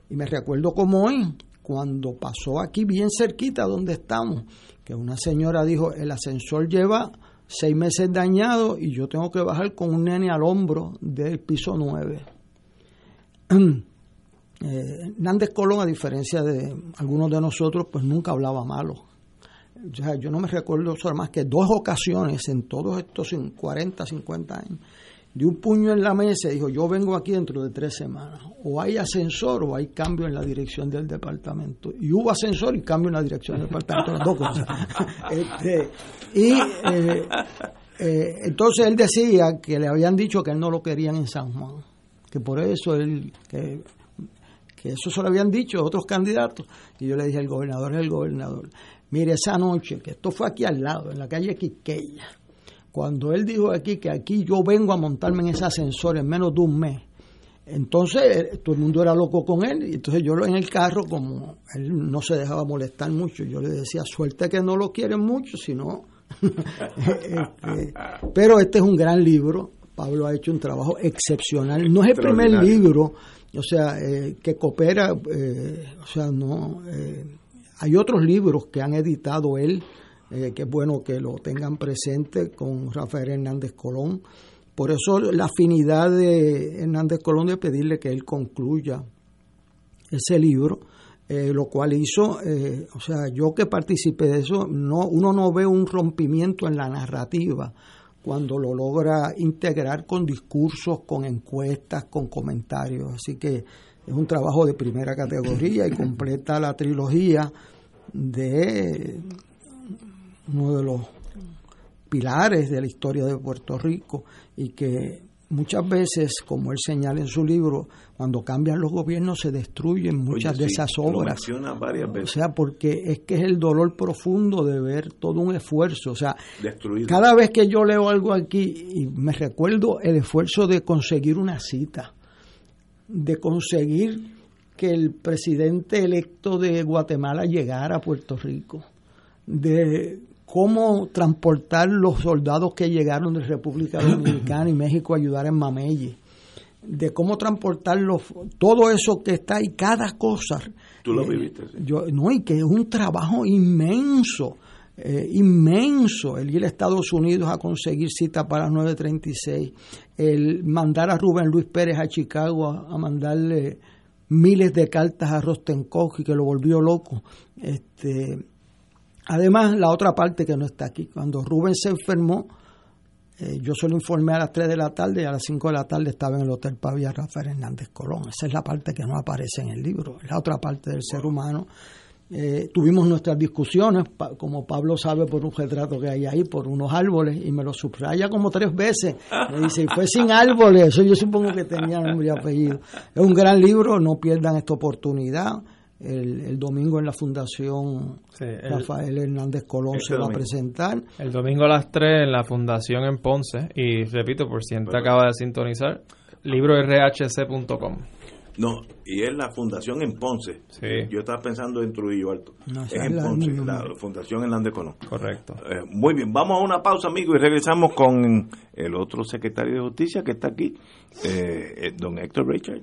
Y me recuerdo como hoy, cuando pasó aquí bien cerquita donde estamos, que una señora dijo, el ascensor lleva seis meses dañado y yo tengo que bajar con un nene al hombro del piso 9. Eh, Hernández Colón, a diferencia de algunos de nosotros, pues nunca hablaba malo. O sea, yo no me recuerdo solo más que dos ocasiones en todos estos cin- 40, 50 años, de un puño en la mesa y dijo, yo vengo aquí dentro de tres semanas. O hay ascensor o hay cambio en la dirección del departamento. Y hubo ascensor y cambio en la dirección del departamento, las dos cosas. Este, y eh, eh, entonces él decía que le habían dicho que él no lo querían en San Juan, que por eso él, que, que eso se lo habían dicho otros candidatos. Y yo le dije, el gobernador es el gobernador. Mire, esa noche, que esto fue aquí al lado, en la calle Quiqueya, cuando él dijo aquí que aquí yo vengo a montarme en ese ascensor en menos de un mes, entonces eh, todo el mundo era loco con él, y entonces yo en el carro, como él no se dejaba molestar mucho, yo le decía, suerte que no lo quieren mucho, sino... Este, pero este es un gran libro, Pablo ha hecho un trabajo excepcional, no es el primer libro, o sea, eh, que coopera, eh, o sea, no... eh, hay otros libros que han editado él, eh, que es bueno que lo tengan presente con Rafael Hernández Colón. Por eso la afinidad de Hernández Colón de pedirle que él concluya ese libro, eh, lo cual hizo, eh, o sea, yo que participé de eso, no, uno no ve un rompimiento en la narrativa cuando lo logra integrar con discursos, con encuestas, con comentarios. Así que es un trabajo de primera categoría y completa la trilogía de uno de los pilares de la historia de Puerto Rico y que muchas veces, como él señala en su libro, cuando cambian los gobiernos se destruyen muchas Oye, de sí, esas lo obras. menciona varias O veces. sea, porque es que es el dolor profundo de ver todo un esfuerzo. O sea, Destruido. cada vez que yo leo algo aquí y me recuerdo el esfuerzo de conseguir una cita, de conseguir que el presidente electo de Guatemala llegara a Puerto Rico, de cómo transportar los soldados que llegaron de República Dominicana y México a ayudar en Mamelle, de cómo transportar los, todo eso que está ahí, cada cosa. Tú lo Eh, viviste, sí. yo, no, y que es un trabajo inmenso, eh, inmenso, el ir a Estados Unidos a conseguir cita para las 9.36, el mandar a Rubén Luis Pérez a Chicago a, a mandarle miles de cartas a Rostenkopf y que lo volvió loco. Este, además, la otra parte que no está aquí, cuando Rubén se enfermó, eh, yo se lo informé a las 3 de la tarde y a las 5 de la tarde estaba en el Hotel Pavia Rafael Hernández Colón. Esa es la parte que no aparece en el libro, es la otra parte del ser humano. Eh, tuvimos nuestras discusiones, como Pablo sabe por un retrato que hay ahí, por unos árboles, y me lo subraya como tres veces. Me dice, y fue sin árboles, eso yo supongo que tenía nombre y apellido. Es un gran libro, no pierdan esta oportunidad. El, el domingo en la Fundación Sí, el- Rafael Hernández Colón Este se va a presentar. El domingo a las 3 en la Fundación en Ponce. Y repito, por si te acaba de sintonizar, librorhc.com. No, y es la fundación en Ponce. Sí. Yo estaba pensando en Trujillo Alto. No, es en la Ponce, la fundación Hernández Colón. Correcto. Eh, muy bien, vamos a una pausa, amigos, y regresamos con el otro secretario de Justicia que está aquí, eh, eh, don Héctor Richard.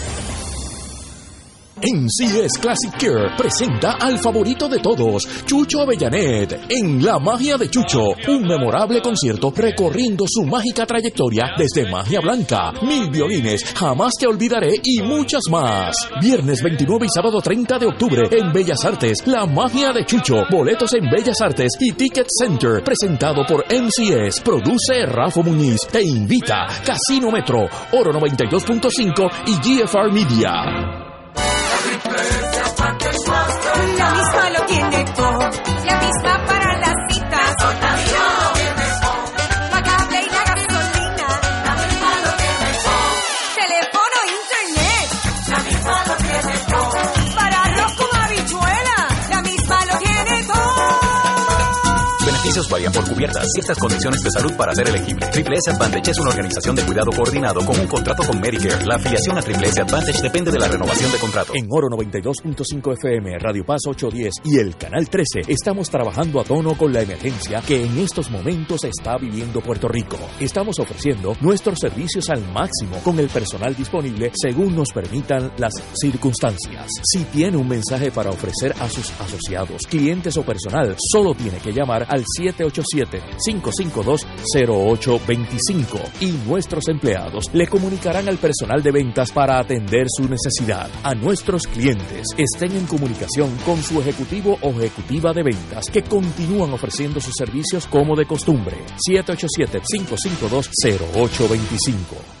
NCS Classic Care presenta al favorito de todos, Chucho Avellanet, en La Magia de Chucho, un memorable concierto recorriendo su mágica trayectoria desde Magia Blanca, Mil Violines, Jamás Te Olvidaré y muchas más. Viernes 29 y sábado 30 de octubre en Bellas Artes, La Magia de Chucho, boletos en Bellas Artes y Ticket Center, presentado por NCS, produce Rafa Muñiz, te invita Casino Metro, Oro 92.5 y GFR Media. Beneficios varían por cubiertas. Ciertas condiciones de salud para ser elegible. Triple S Advantage es una organización de cuidado coordinado con un contrato con Medicare. La afiliación a Triple S Advantage depende de la renovación de contrato. En Oro 92.5 FM, Radio Paz 810 y el Canal 13 estamos trabajando a tono con la emergencia que en estos momentos está viviendo Puerto Rico. Estamos ofreciendo nuestros servicios al máximo con el personal disponible según nos permitan las circunstancias. Si tiene un mensaje para ofrecer a sus asociados, clientes o personal, solo tiene que llamar al 787-552-0825 y nuestros empleados le comunicarán al personal de ventas para atender su necesidad. A nuestros clientes estén en comunicación con su ejecutivo o ejecutiva de ventas que continúan ofreciendo sus servicios como de costumbre. 787-552-0825.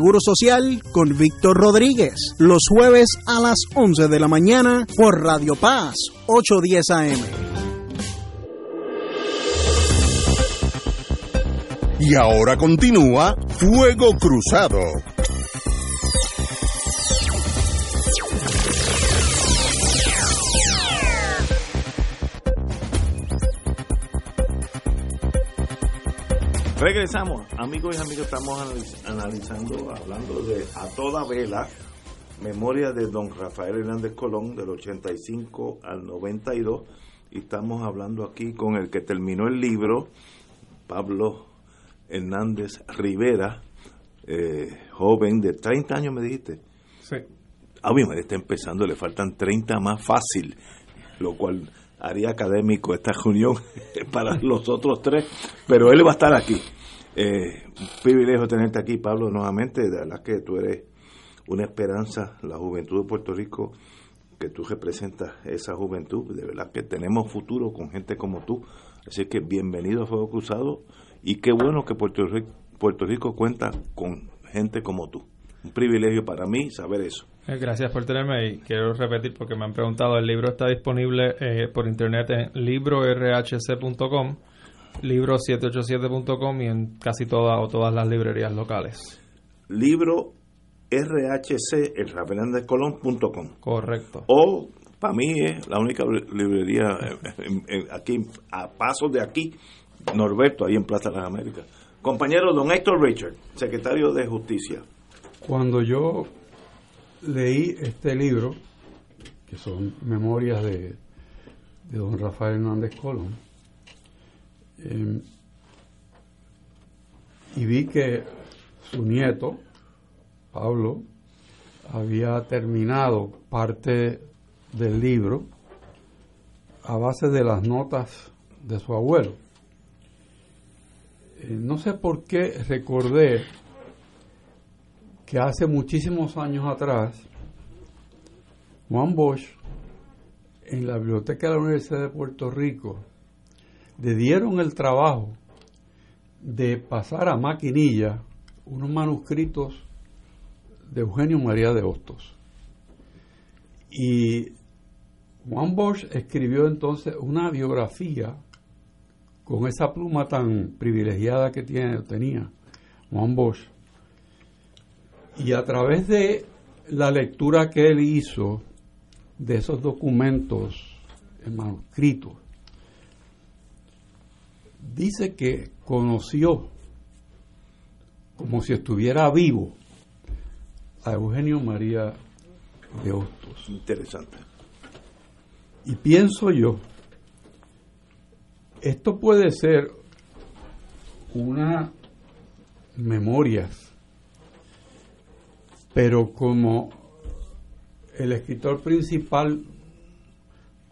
Seguro Social con Víctor Rodríguez. Los jueves a las 11 de la mañana por Radio Paz 810 AM. Y ahora continúa Fuego Cruzado. Regresamos, amigos y amigas, estamos analiz- analizando, hablando de A Toda Vela, memoria de don Rafael Hernández Colón del 85 al 92 y estamos hablando aquí con el que terminó el libro, Pablo Hernández Rivera, eh, joven de 30 años me dijiste. Sí. Ah, mi madre está empezando, le faltan 30 más fácil, lo cual haría académico esta reunión para los otros tres, pero él va a estar aquí. Eh, un privilegio tenerte aquí, Pablo, nuevamente, de verdad que tú eres una esperanza, la juventud de Puerto Rico, que tú representas esa juventud, de verdad que tenemos futuro con gente como tú, así que bienvenido a Fuego Cruzado y qué bueno que Puerto Rico, Puerto Rico cuenta con gente como tú. Un privilegio para mí saber eso. Eh, Gracias por tenerme y quiero repetir porque me han preguntado, el libro está disponible eh, por internet en librorhc.com, libro787.com y en casi todas o todas las librerías locales. Libro RHC, el Colón.com. Correcto. O para mí es la única librería eh, en- en- aquí, a pasos de aquí, Norberto, ahí en Plaza de las Américas. Compañero don Héctor Richard, secretario de Justicia. Cuando yo leí este libro, que son memorias de, don Rafael Hernández Colón, eh, y vi que su nieto, Pablo, había terminado parte del libro a base de las notas de su abuelo. Eh, no sé por qué recordé que hace muchísimos años atrás, Juan Bosch, en la biblioteca de la Universidad de Puerto Rico, le dieron el trabajo de pasar a maquinilla unos manuscritos de Eugenio María de Hostos. Y Juan Bosch escribió entonces una biografía con esa pluma tan privilegiada que tiene, tenía Juan Bosch. Y a través de la lectura que él hizo de esos documentos en manuscritos, dice que conoció, como si estuviera vivo, a Eugenio María de Hostos. Interesante. Y pienso yo, esto puede ser una memorias, pero como el escritor principal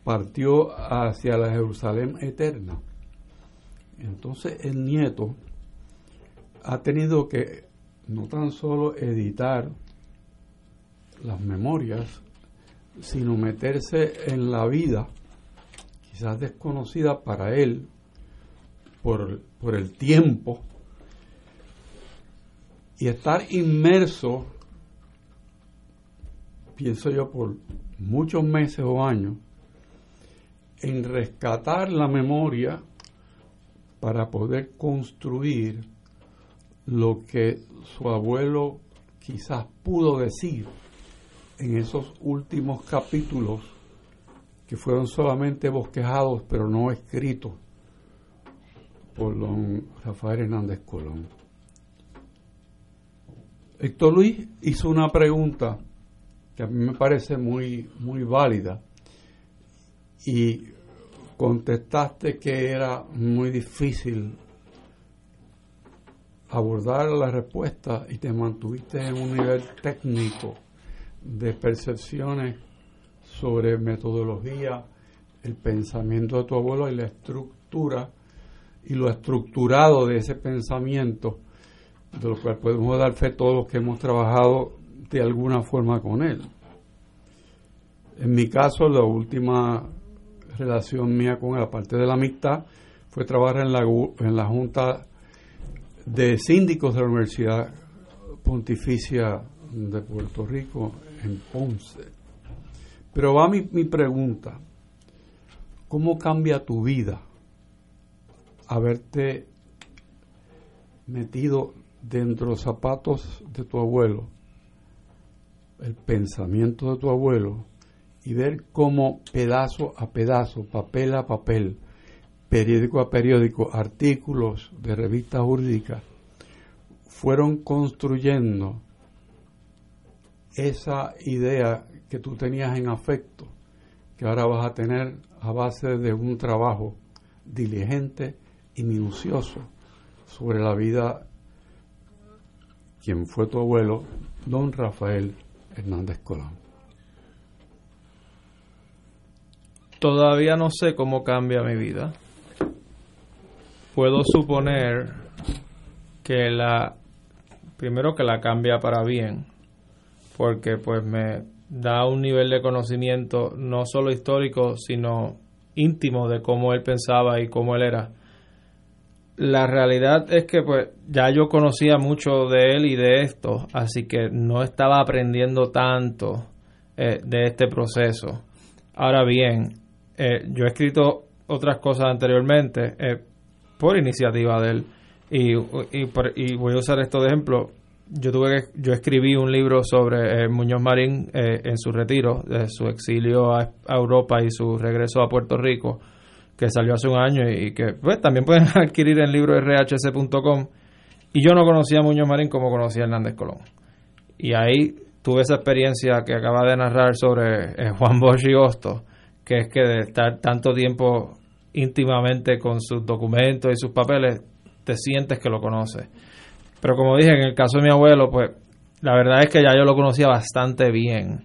partió hacia la Jerusalén eterna, entonces el nieto ha tenido que no tan solo editar las memorias, sino meterse en la vida, quizás desconocida para él por, por el tiempo, y estar inmerso, pienso yo, por muchos meses o años, en rescatar la memoria para poder construir lo que su abuelo quizás pudo decir en esos últimos capítulos que fueron solamente bosquejados pero no escritos por don Rafael Hernández Colón. Héctor Luis hizo una pregunta que a mí me parece muy, muy válida. Y contestaste que era muy difícil abordar la respuesta y te mantuviste en un nivel técnico de percepciones sobre metodología, el pensamiento de tu abuelo y la estructura y lo estructurado de ese pensamiento, de lo cual podemos dar fe todos los que hemos trabajado de alguna forma con él. En mi caso, la última relación mía con él, aparte de la amistad, fue trabajar en la, en la Junta de Síndicos de la Universidad Pontificia de Puerto Rico, en Ponce. Pero va mi, mi pregunta, ¿cómo cambia tu vida haberte metido dentro de los zapatos de tu abuelo, el pensamiento de tu abuelo, y ver cómo pedazo a pedazo, papel a papel, periódico a periódico, artículos de revistas jurídicas, fueron construyendo esa idea que tú tenías en afecto, que ahora vas a tener a base de un trabajo diligente y minucioso sobre la vida quien fue tu abuelo, don Rafael Hernández Colón. Todavía no sé cómo cambia mi vida. Puedo suponer que la primero que la cambia para bien, porque pues me da un nivel de conocimiento no solo histórico, sino íntimo de cómo él pensaba y cómo él era. La realidad es que pues ya yo conocía mucho de él y de esto, así que no estaba aprendiendo tanto eh, de este proceso. Ahora bien, eh, yo he escrito otras cosas anteriormente eh, por iniciativa de él y, y, y voy a usar esto de ejemplo. Yo tuve que, yo escribí un libro sobre Muñoz Marín en su retiro, de su exilio a Europa y su regreso a Puerto Rico, que salió hace un año y que pues, también pueden adquirir en libro rhc.com. Y yo no conocía a Muñoz Marín como conocía a Hernández Colón. Y ahí tuve esa experiencia que acaba de narrar sobre eh, Juan Bosch y Hosto, que es que de estar tanto tiempo íntimamente con sus documentos y sus papeles, te sientes que lo conoces. Pero como dije, en el caso de mi abuelo, pues la verdad es que ya yo lo conocía bastante bien.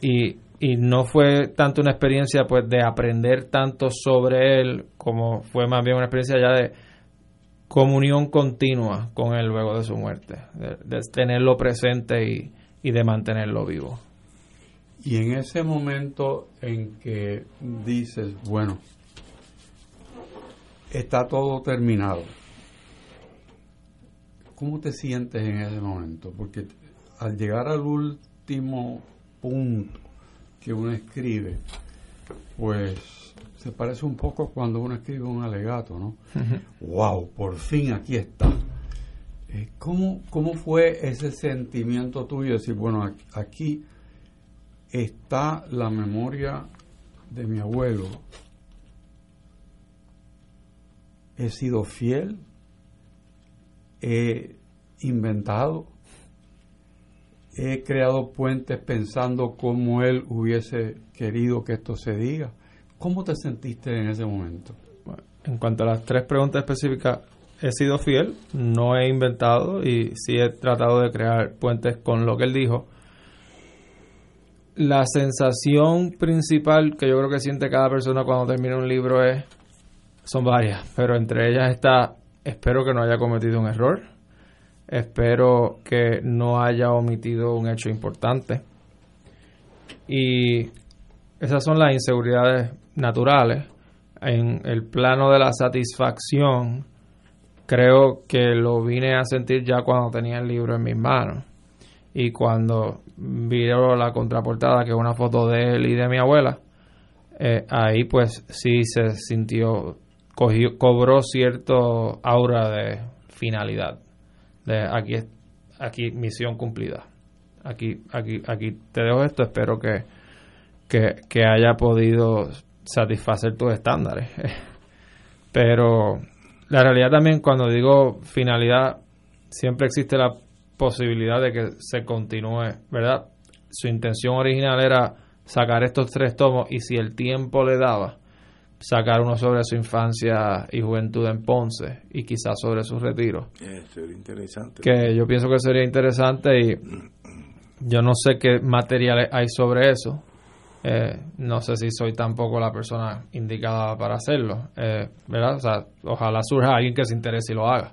Y, y no fue tanto una experiencia pues de aprender tanto sobre él, como fue más bien una experiencia ya de comunión continua con él luego de su muerte, de, tenerlo presente y, y de mantenerlo vivo. Y en ese momento en que dices, bueno, está todo terminado, ¿cómo te sientes en ese momento? Porque al llegar al último punto que uno escribe, pues se parece un poco cuando uno escribe un alegato, ¿no? ¡Wow! Por fin aquí está. Eh, ¿Cómo, ¿Cómo fue ese sentimiento tuyo de decir, bueno, aquí- aquí está la memoria de mi abuelo. He sido fiel, he inventado, he creado puentes pensando cómo él hubiese querido que esto se diga. ¿Cómo te sentiste en ese momento? En cuanto a las tres preguntas específicas, he sido fiel, no he inventado y sí he tratado de crear puentes con lo que él dijo. La sensación principal que yo creo que siente cada persona cuando termina un libro es, son varias, pero entre ellas está, espero que no haya cometido un error, espero que no haya omitido un hecho importante. Y esas son las inseguridades naturales. En el plano de la satisfacción, creo que lo vine a sentir ya cuando tenía el libro en mis manos. Y cuando vi la contraportada, que es una foto de él y de mi abuela, eh, ahí pues sí se sintió, cogió, cobró cierto aura de finalidad. De aquí, aquí misión cumplida. Aquí, aquí, aquí te dejo esto, espero que, que, que haya podido satisfacer tus estándares. Pero la realidad también cuando digo finalidad, siempre existe la posibilidad de que se continúe, ¿verdad? Su intención original era sacar estos tres tomos y si el tiempo le daba, sacar uno sobre su infancia y juventud en Ponce y quizás sobre su retiro Eh, sería interesante. que yo pienso que sería interesante y yo no sé qué materiales hay sobre eso. Eh, no sé si soy tampoco la persona indicada para hacerlo, eh, ¿verdad? O sea, ojalá surja alguien que se interese y lo haga.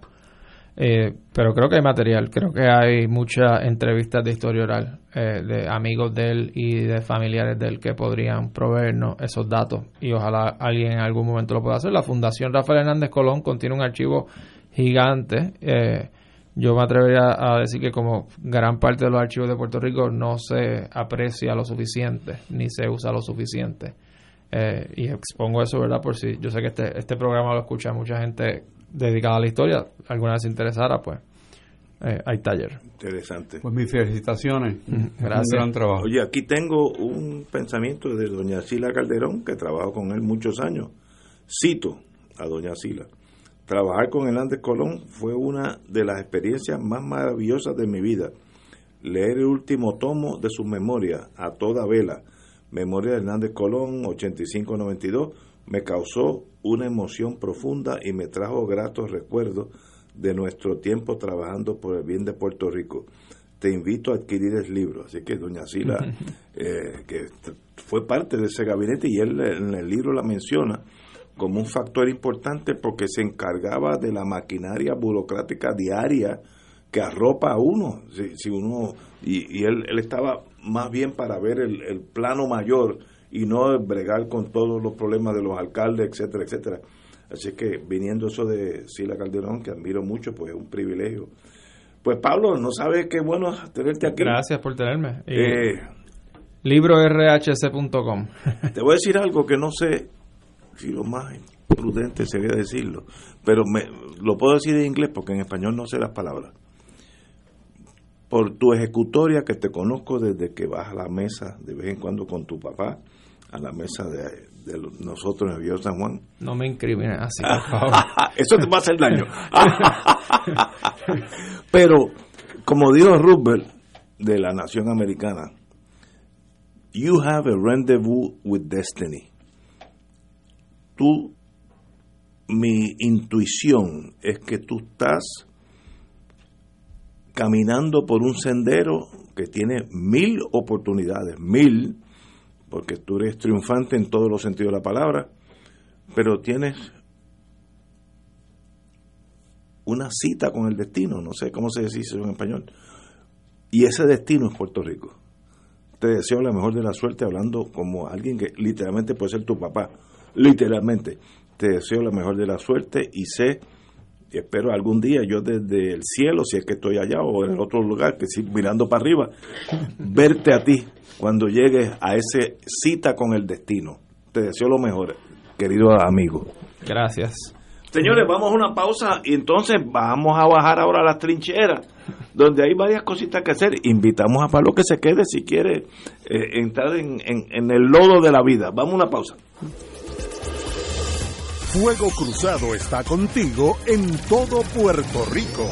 Eh, pero creo que hay material, creo que hay muchas entrevistas de historia oral eh, de amigos de él y de familiares de él que podrían proveernos esos datos y ojalá alguien en algún momento lo pueda hacer. La Fundación Rafael Hernández Colón contiene un archivo gigante. eh, yo me atrevería a decir que como gran parte de los archivos de Puerto Rico no se aprecia lo suficiente ni se usa lo suficiente. Eh, y expongo eso, ¿verdad? Por si yo sé que este, este programa lo escucha mucha gente dedicada a la historia, alguna vez se interesara, pues eh, hay taller. Interesante. Pues mis felicitaciones. Gracias. Un gran trabajo. Oye, aquí tengo un pensamiento de doña Sila Calderón, que trabajó con él muchos años. Cito a doña Sila. Trabajar con Hernández Colón fue una de las experiencias más maravillosas de mi vida. leer el último tomo de sus memorias, A Toda Vela, Memoria de Hernández Colón, 85-92, me causó una emoción profunda y me trajo gratos recuerdos de nuestro tiempo trabajando por el bien de Puerto Rico. Te invito a adquirir el libro. Así que doña Sila, eh, que fue parte de ese gabinete y él en el libro la menciona como un factor importante porque se encargaba de la maquinaria burocrática diaria que arropa a uno. Si, si uno y, y él, él estaba más bien para ver el, el plano mayor y no bregar con todos los problemas de los alcaldes, etcétera, etcétera. Así que viniendo eso de Sila Calderón, que admiro mucho, pues es un privilegio. Pues Pablo, no sabes qué bueno tenerte aquí. Gracias por tenerme. Eh, librorhc.com. te voy a decir algo que no sé si lo más prudente sería decirlo, pero me, lo puedo decir en inglés porque en español no sé las palabras. Por tu ejecutoria que te conozco desde que vas a la mesa de vez en cuando con tu papá, a la mesa de, nosotros en el Viejo San Juan, No me incrimines así, por favor. Eso te va a hacer daño. Pero, como dijo Roosevelt de la nación americana, you have a rendezvous with destiny. Tú, mi intuición es que tú estás caminando por un sendero que tiene mil oportunidades, mil, porque tú eres triunfante en todos los sentidos de la palabra, pero tienes una cita con el destino, no sé cómo se dice eso en español. Y ese destino es Puerto Rico. Te deseo la mejor de la suerte hablando como alguien que literalmente puede ser tu papá. Literalmente. Te deseo la mejor de la suerte y sé, espero algún día yo desde el cielo, si es que estoy allá o en otro lugar, que sí, mirando para arriba, verte a ti cuando llegues a esa cita con el destino. Te deseo lo mejor, querido amigo. Gracias. Señores, vamos a una pausa y entonces vamos a bajar ahora a las trincheras, donde hay varias cositas que hacer. Invitamos a Pablo que se quede si quiere eh, entrar en, en- en el lodo de la vida. Vamos a una pausa. Fuego Cruzado está contigo en todo Puerto Rico.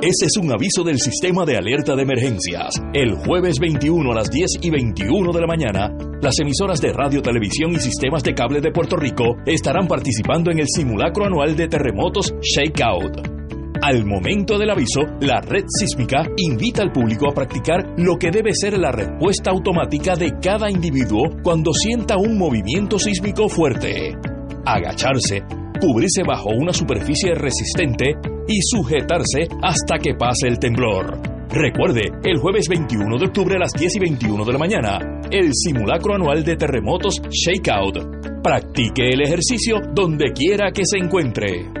Ese es un aviso del sistema de alerta de emergencias. El jueves 21 a las 10 y 21 de la mañana, las emisoras de radio, televisión y sistemas de cable de Puerto Rico estarán participando en el simulacro anual de terremotos Shakeout. Al momento del aviso, la red sísmica invita al público a practicar lo que debe ser la respuesta automática de cada individuo cuando sienta un movimiento sísmico fuerte. Agacharse, cubrirse bajo una superficie resistente y sujetarse hasta que pase el temblor. Recuerde, el jueves 21 de octubre a las 10 y 21 de la mañana, el simulacro anual de terremotos Shakeout. Practique el ejercicio donde quiera que se encuentre.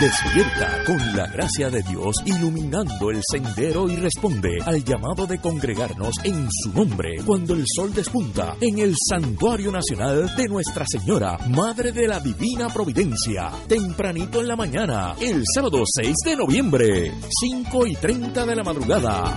Despierta con la gracia de Dios iluminando el sendero y responde al llamado de congregarnos en su nombre cuando el sol despunta en el Santuario Nacional de Nuestra Señora, Madre de la Divina Providencia, tempranito en la mañana, el sábado 6 de noviembre, 5 y 30 de la madrugada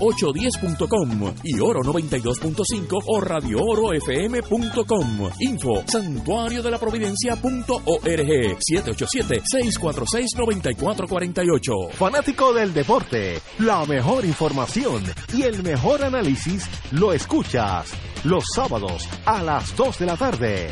radio810.com y oro92.5 o radioorofm.com. Info santuario de la providencia.org 787-646-9448. Fanático del deporte, la mejor información y el mejor análisis lo escuchas los sábados a las 2 de la tarde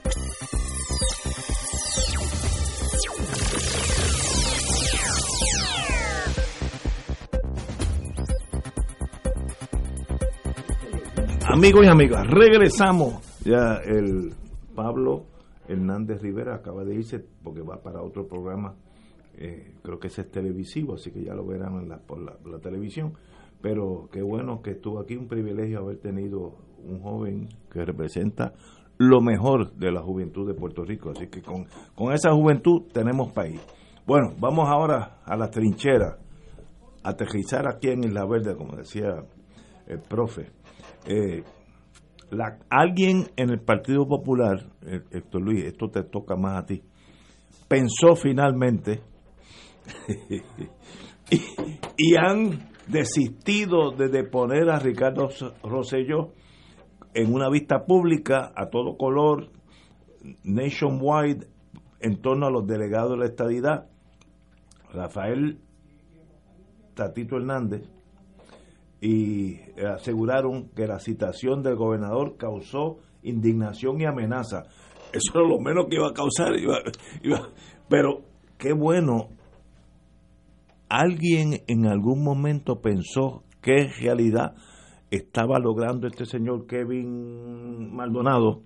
Amigos y amigas, regresamos. Ya el Pablo Hernández Rivera acaba de irse porque va para otro programa, eh, creo que ese es televisivo, así que ya lo verán en la- por la, televisión. Pero qué bueno que estuvo aquí, un privilegio haber tenido un joven que representa lo mejor de la juventud de Puerto Rico. Así que con, con esa juventud tenemos país. Bueno, vamos ahora a la trinchera, aterrizar aquí en Isla Verde, como decía el profe. Eh, alguien en el Partido Popular, eh, Héctor Luis, esto te toca más a ti, pensó finalmente y, y han desistido de deponer a Ricardo Rosselló en una vista pública a todo color, nationwide, en torno a los delegados de la estadidad. Rafael Tatito Hernández y aseguraron que la citación del gobernador causó indignación y amenaza. Eso era lo menos que iba a causar. iba- iba- pero qué bueno, alguien en algún momento pensó qué realidad estaba logrando este señor Kevin Maldonado,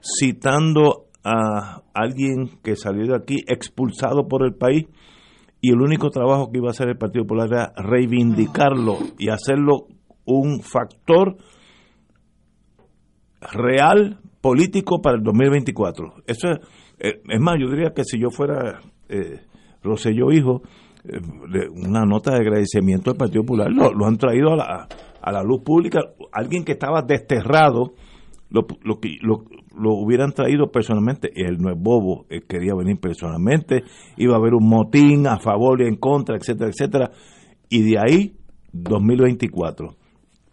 citando a alguien que salió de aquí expulsado por el país y el único trabajo que iba a hacer el Partido Popular era reivindicarlo y hacerlo un factor real político para el 2024. Eso es, eh, es más, yo diría que si yo fuera eh, Roselló hijo, eh, una nota de agradecimiento al Partido Popular. Lo, han traído a la, a la luz pública. Alguien que estaba desterrado, lo, lo, lo, lo hubieran traído personalmente. Él no es bobo, él quería venir personalmente. Iba a haber un motín a favor y en contra, etcétera, etcétera. Y de ahí, 2024.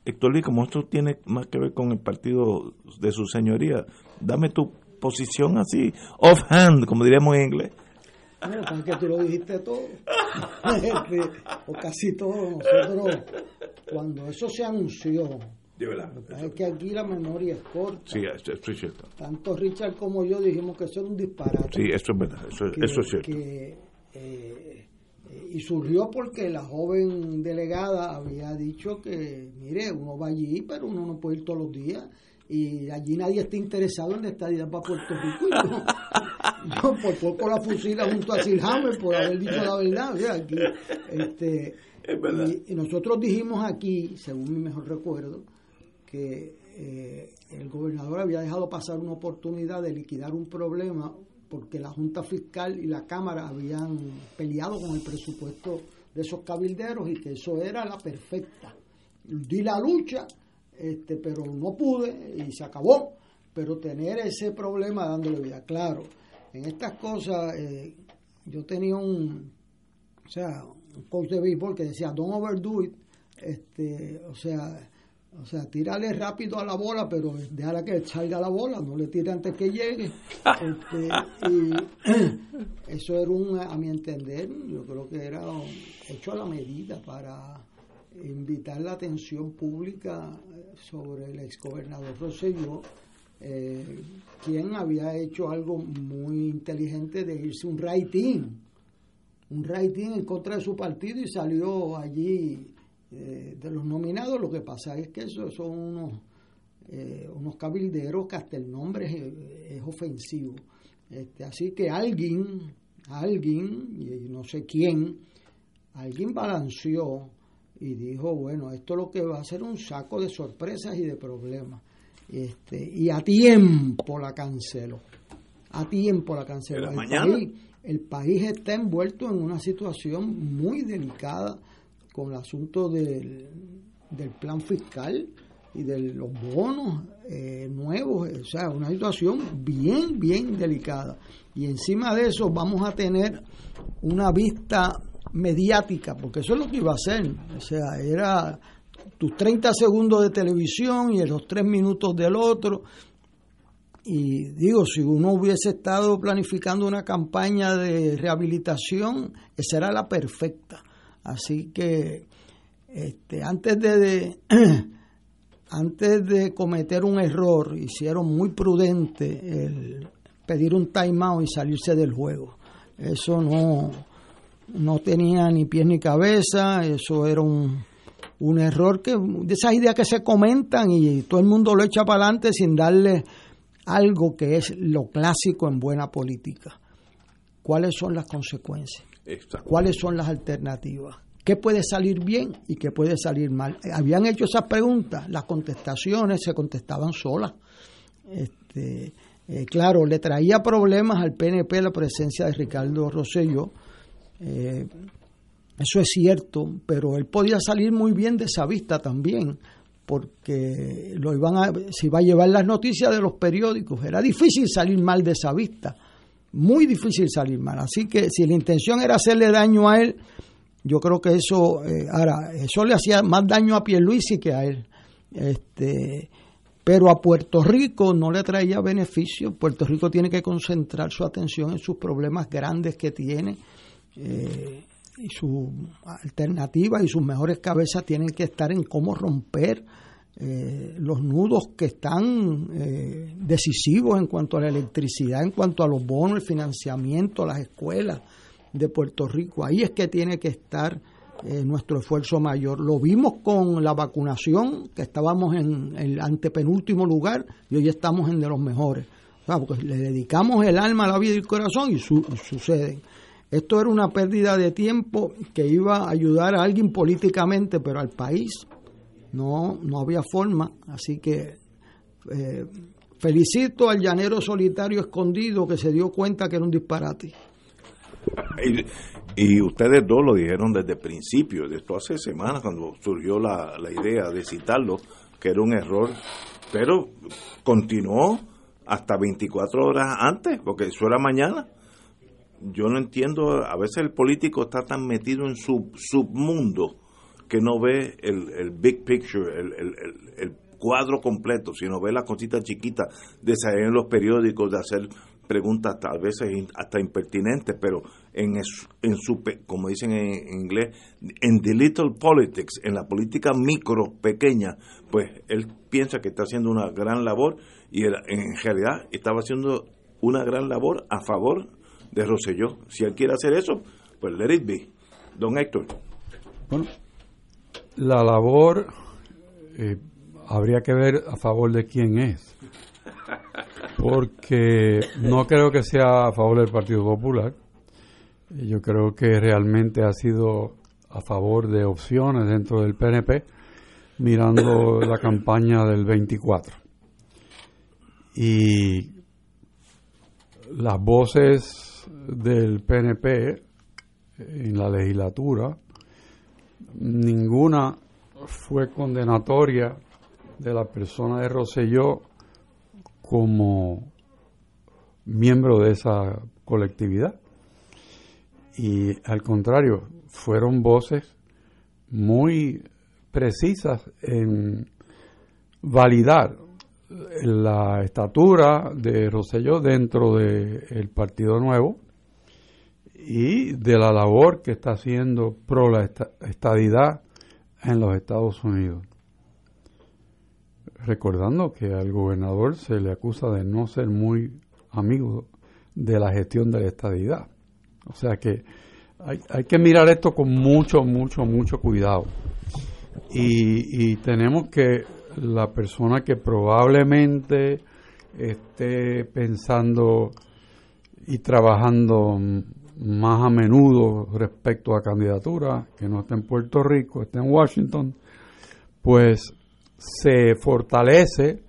Héctor Luis, como esto tiene más que ver con el partido de su señoría, dame tu posición así, offhand, como diríamos en inglés. Bueno, tan que tú lo dijiste todo. O casi todo. Nosotros, cuando eso se anunció, De verdad. lo que pasa es que aquí la memoria es corta. Sí, eso, eso es cierto. Tanto Richard como yo dijimos que eso era un disparate. Sí, eso es verdad, eso, que- eso es cierto. que, eh, eh, y surgió porque la joven delegada había dicho que, mire, uno va allí, pero uno no puede ir todos los días. Y allí nadie está interesado en la estadía para Puerto Rico. Y yo, yo por poco la fusila junto a Silhammer por haber dicho la verdad. O sea, aquí, este, y, y nosotros dijimos aquí, según mi mejor recuerdo, que eh, el gobernador había dejado pasar una oportunidad de liquidar un problema porque la Junta Fiscal y la Cámara habían peleado con el presupuesto de esos cabilderos y que eso era la perfecta. Di la lucha, este, pero no pude y se acabó. Pero tener ese problema dándole vida, claro. En estas cosas, eh, yo tenía un, o sea, un coach de béisbol que decía, don't overdo it, este, o sea, o sea, tírale rápido a la bola, pero déjala que salga la bola, no le tire antes que llegue. Este, y eso era un, a mi entender, yo creo que era hecho a la medida para invitar la atención pública sobre el exgobernador Rosselló, eh, quien había hecho algo muy inteligente de irse un rating, un rating en contra de su partido y salió allí eh, de los nominados. Lo que pasa es que esos son unos, eh, unos cabilderos que hasta el nombre es, es ofensivo. Este, así que alguien, alguien, y no sé quién, alguien balanceó y dijo, bueno, esto lo que va a ser un saco de sorpresas y de problemas. Este, y a tiempo la canceló. A tiempo la canceló. ¿Era El mañana? país, el país está envuelto en una situación muy delicada con el asunto del, del plan fiscal y de los bonos eh, nuevos, o sea, una situación bien, bien delicada. Y encima de eso vamos a tener una vista mediática, porque eso es lo que iba a hacer, o sea, era tus 30 segundos de televisión y los 3 minutos del otro. Y digo, si uno hubiese estado planificando una campaña de rehabilitación, esa era la perfecta. Así que este, antes de, antes de cometer un error, hicieron muy prudente pedir un timeout y salirse del juego. Eso no, no tenía ni pies ni cabeza, eso era un, un error que de esas ideas que se comentan y todo el mundo lo echa para adelante sin darle algo que es lo clásico en buena política. ¿Cuáles son las consecuencias? ¿Cuáles son las alternativas? ¿Qué puede salir bien y qué puede salir mal? Habían hecho esas preguntas, las contestaciones se contestaban solas. Este, eh, claro, le traía problemas al PNP la presencia de Ricardo Rosselló. Eh, eso es cierto, pero él podía salir muy bien de esa vista también, porque lo iban a, se iba a llevar las noticias de los periódicos. Era difícil salir mal de esa vista, muy difícil salir mal. Así que si la intención era hacerle daño a él, yo creo que eso, eh, ahora, eso le hacía más daño a Pierluisi que a él. Este, pero a Puerto Rico no le traía beneficio. Puerto Rico tiene que concentrar su atención en sus problemas grandes que tiene. eh, y sus alternativas y sus mejores cabezas tienen que estar en cómo romper eh, los nudos que están eh, decisivos en cuanto a la electricidad, en cuanto a los bonos, el financiamiento, las escuelas de Puerto Rico. Ahí es que tiene que estar eh, nuestro esfuerzo mayor. Lo vimos con la vacunación, que estábamos en el antepenúltimo lugar y hoy estamos en de los mejores. O porque le dedicamos el alma, la vida y el corazón y su- suceden. Esto era una pérdida de tiempo que iba a ayudar a alguien políticamente, pero al país no, no había forma. Así que eh, felicito al llanero solitario escondido que se dio cuenta que era un disparate. Y, ustedes dos lo dijeron desde el principio, de hace semanas cuando surgió la, la idea de citarlo, que era un error, pero continuó hasta 24 horas antes, porque eso era mañana. Yo no entiendo, a veces el político está tan metido en su submundo que no ve el, el big picture, el, cuadro completo, sino ve las cositas chiquitas de salir en los periódicos, de hacer preguntas tal vez hasta impertinentes, pero en, en su, pe- como dicen en, en inglés, en the little politics, en la política micro, pequeña, pues él piensa que está haciendo una gran labor y en realidad estaba haciendo una gran labor a favor de Rosselló. Si él quiere hacer eso, pues let it be. Don Héctor. Bueno, la labor eh, habría que ver a favor de quién es. Porque no creo que sea a favor del Partido Popular. Yo creo que realmente ha sido a favor de opciones dentro del PNP, mirando la campaña del 24. Y las voces del PNP en la legislatura, ninguna fue condenatoria de la persona de Rosselló como miembro de esa colectividad. Y al contrario, fueron voces muy precisas en validar la estatura de Rosselló dentro del Partido Nuevo y de la labor que está haciendo pro la esta- estadidad en los Estados Unidos. Recordando que al gobernador se le acusa de no ser muy amigo de la gestión de la estadidad. O sea que hay, hay que mirar esto con mucho, mucho, mucho cuidado. Y, y tenemos que la persona que probablemente esté pensando y trabajando más a menudo respecto a candidaturas, que no está en Puerto Rico, está en Washington, pues se fortalece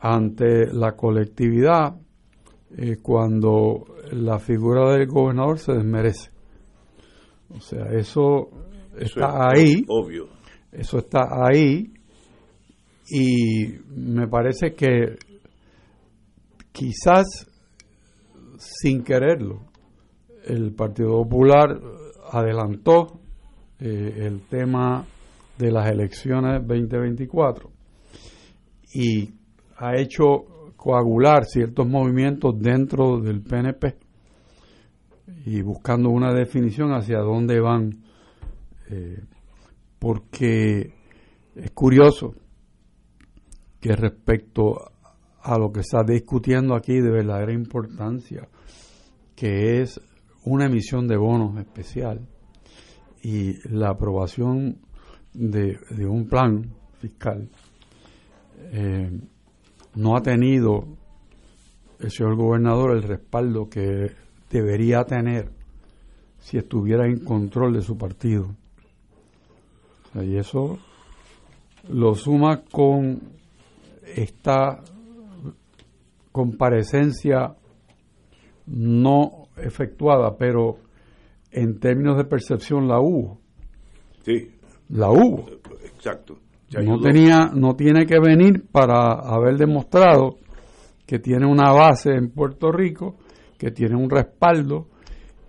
ante la colectividad eh, cuando la figura del gobernador se desmerece. O sea, eso Eso está es ahí. Obvio. Eso está ahí y me parece que quizás sin quererlo el Partido Popular adelantó eh, el tema de las elecciones 2024 y ha hecho coagular ciertos movimientos dentro del PNP y buscando una definición hacia dónde van eh, porque es curioso que respecto a lo que está discutiendo aquí de verdadera importancia, que es una emisión de bonos especial y la aprobación de, un plan fiscal, eh, no ha tenido el señor gobernador el respaldo que debería tener si estuviera en control de su partido. Y eso lo suma con esta comparecencia no efectuada, pero en términos de percepción la hubo. Sí, La hubo. exacto. No ayudó. tenía, no tiene que venir para haber demostrado que tiene una base en Puerto Rico, que tiene un respaldo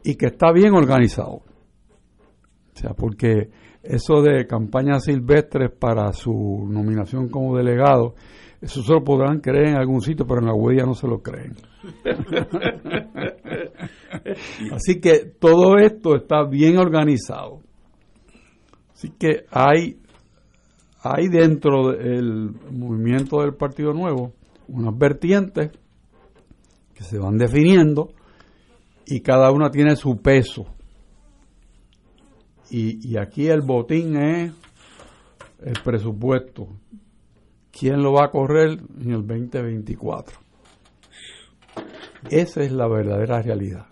y que está bien organizado. O sea, porque eso de campañas silvestres para su nominación como delegado, eso se lo podrán creer en algún sitio, pero en la huella no se lo creen. Así que todo esto está bien organizado. Así que hay, hay dentro del movimiento del Partido Nuevo unas vertientes que se van definiendo y cada una tiene su peso. Y, y aquí el botín es el presupuesto. ¿Quién lo va a correr en el 2024? Esa es la verdadera realidad.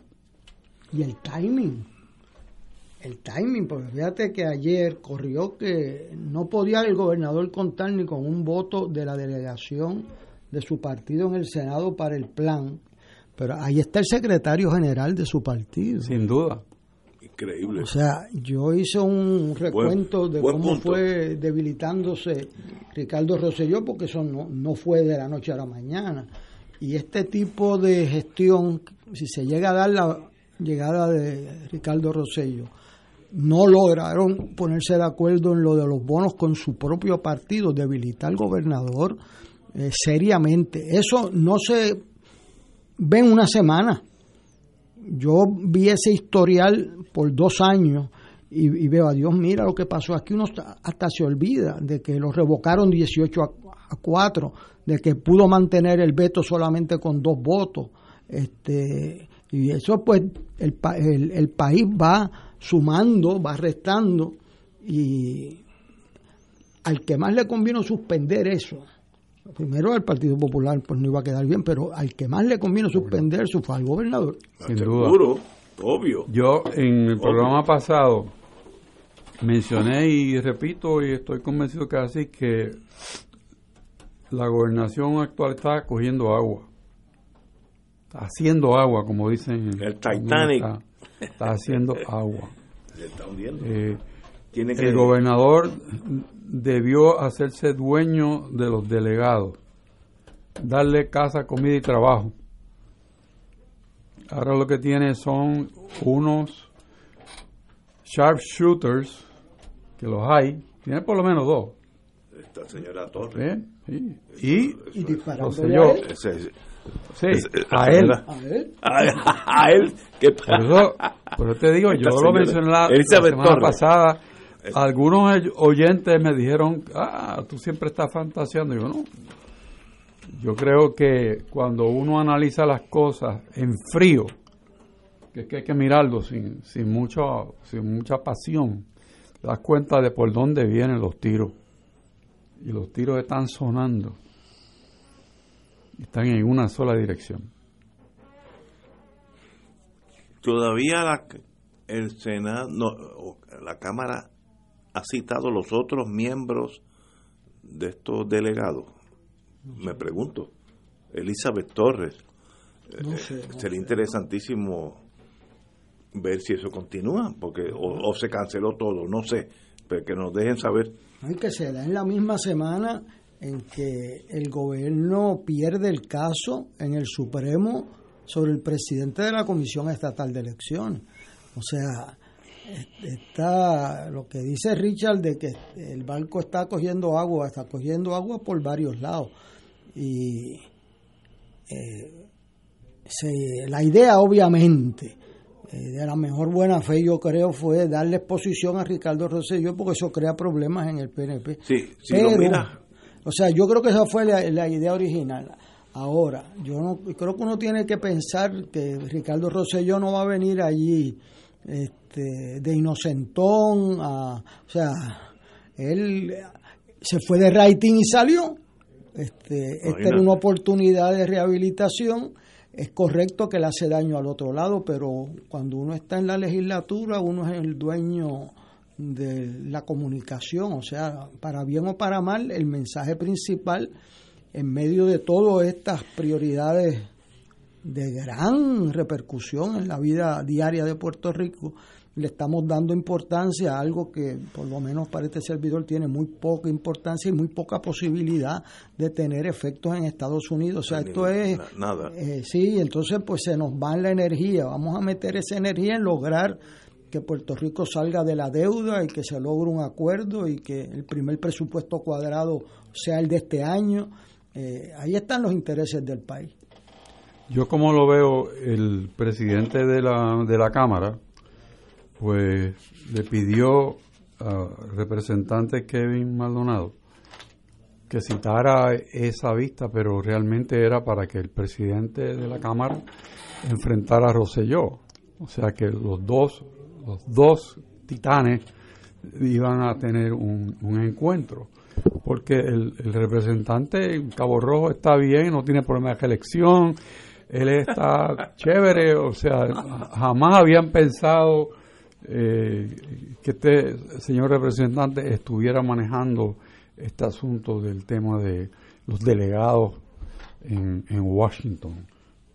Y el timing. El timing, porque fíjate que ayer corrió que no podía el gobernador contar ni con un voto de la delegación de su partido en el Senado para el plan, pero ahí está el secretario general de su partido. Sin duda. Increíble. O sea, yo hice un recuento de buen cómo punto. fue debilitándose Ricardo Rosselló, porque eso no, no fue de la noche a la mañana. Y este tipo de gestión, si se llega a dar la llegada de Ricardo Rosselló, no lograron ponerse de acuerdo en lo de los bonos con su propio partido, debilitar al gobernador eh, seriamente. Eso no se ve en una semana. Yo vi ese historial por dos años y, y veo a Dios, mira lo que pasó aquí, uno hasta, se olvida de que lo revocaron 18 a, a 4, de que pudo mantener el veto solamente con dos votos. Este, y eso pues el, pa- el, el país va sumando, va restando y al que más le convino suspender eso, primero al Partido Popular pues no iba a quedar bien, pero al que más le convino suspender eso fue al gobernador. Sin duda. Seguro, obvio. Yo en el programa pasado mencioné y repito y estoy convencido que así que la gobernación actual está cogiendo agua. Está haciendo agua, como dicen. El Titanic. Está, está haciendo agua. Se está hundiendo. Eh, Tiene que- el gobernador debió hacerse dueño de los delegados, darle casa, comida y trabajo. Ahora lo que tiene son unos sharpshooters, que los hay, tiene por lo menos dos. Esta señora Torres. ¿eh? Sí. Y, él. Sí, a él. A él. A, a él. ¿Qué Por eso, por eso te digo, Esta yo lo mencioné la, semana pasada. Algunos oy- oyentes me dijeron, ah, tú siempre estás fantaseando. Yo no. Yo creo que cuando uno analiza las cosas en frío, que es que hay que mirarlo sin, sin, mucho, sin mucha pasión, te das cuenta de por dónde vienen los tiros. Y los tiros están sonando. Están en una sola dirección. Todavía la, el Senado, no, o la Cámara ha citado los otros miembros de estos delegados. Me pregunto. Elizabeth Torres. No Eh, sé, no Sería interesantísimo ver si eso continúa, porque o, o se canceló todo, no sé, pero que nos dejen saber. Hay que se da en la misma semana en que el gobierno pierde el caso en el Supremo sobre el presidente de la Comisión Estatal de Elecciones. O sea, es- está lo que dice Richard de que el barco está cogiendo agua, está cogiendo agua por varios lados. Y eh, se- la idea, obviamente, eh, de la mejor buena fe, yo creo, fue darle exposición a Ricardo Rosselló porque eso crea problemas en el PNP. Sí, si lo mira, O sea, yo creo que esa fue la, la idea original. Ahora, yo no creo que uno tiene que pensar que Ricardo Rosselló no va a venir allí este, de inocentón, a- o sea, él se fue de rating y salió. Este, esta era una oportunidad de rehabilitación. Es correcto que le hace daño al otro lado, pero cuando uno está en la legislatura, uno es el dueño de la comunicación. O sea, para bien o para mal, el mensaje principal en medio de todas estas prioridades de gran repercusión en la vida diaria de Puerto Rico, le estamos dando importancia a algo que por lo menos para este servidor tiene muy poca importancia y muy poca posibilidad de tener efectos en Estados Unidos. O sea, esto es... na- nada. eh, sí, entonces pues se nos va la energía. Vamos a meter esa energía en lograr que Puerto Rico salga de la deuda y que se logre un acuerdo y que el primer presupuesto cuadrado sea el de este año. Eh, ahí están los intereses del país. Yo como lo veo, el presidente de la, de la Cámara, pues le pidió al representante Kevin Maldonado que citara esa vista, pero realmente era para que el presidente de la Cámara enfrentara a Rosselló. O sea que los dos, los dos titanes iban a tener un, un encuentro. Porque el, el representante en Cabo Rojo está bien, no tiene problema de reelección, él está chévere, o sea, jamás habían pensado eh, que este señor representante estuviera manejando este asunto del tema de los delegados en, en Washington,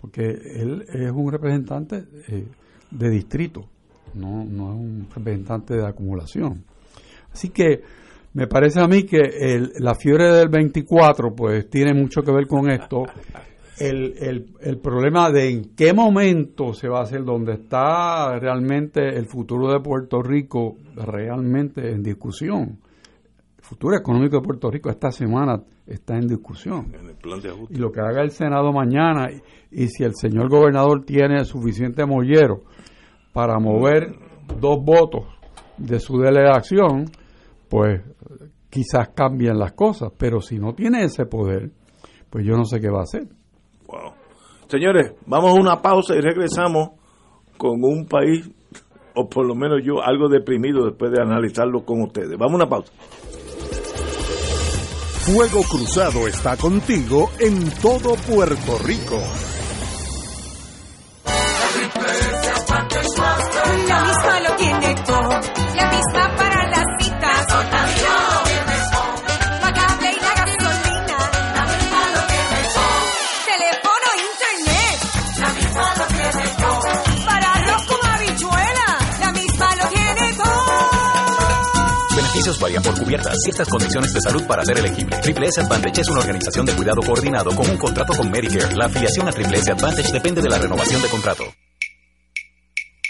porque él es un representante eh, de distrito, no, no es un representante de acumulación. Así que me parece a mí que el- la fiebre del 24 pues tiene mucho que ver con esto. El, el, el problema de en qué momento se va a hacer, donde está realmente el futuro de Puerto Rico realmente en discusión. El futuro económico de Puerto Rico esta semana está en discusión. En el plan de ajuste. Y lo que haga el Senado mañana, y, y si el señor gobernador tiene suficiente mollero para mover dos votos de su delegación, pues quizás cambien las cosas. Pero si no tiene ese poder, pues yo no sé qué va a hacer. Wow. Señores, vamos a una pausa y regresamos con un país, o por lo menos yo, algo deprimido después de analizarlo con ustedes. Vamos a una pausa. Fuego Cruzado está contigo en todo Puerto Rico. Beneficios varían por cubiertas. Ciertas condiciones de salud para ser elegible. Triple S Advantage es una organización de cuidado coordinado con un contrato con Medicare. La afiliación a Triple S Advantage depende de la renovación de contrato.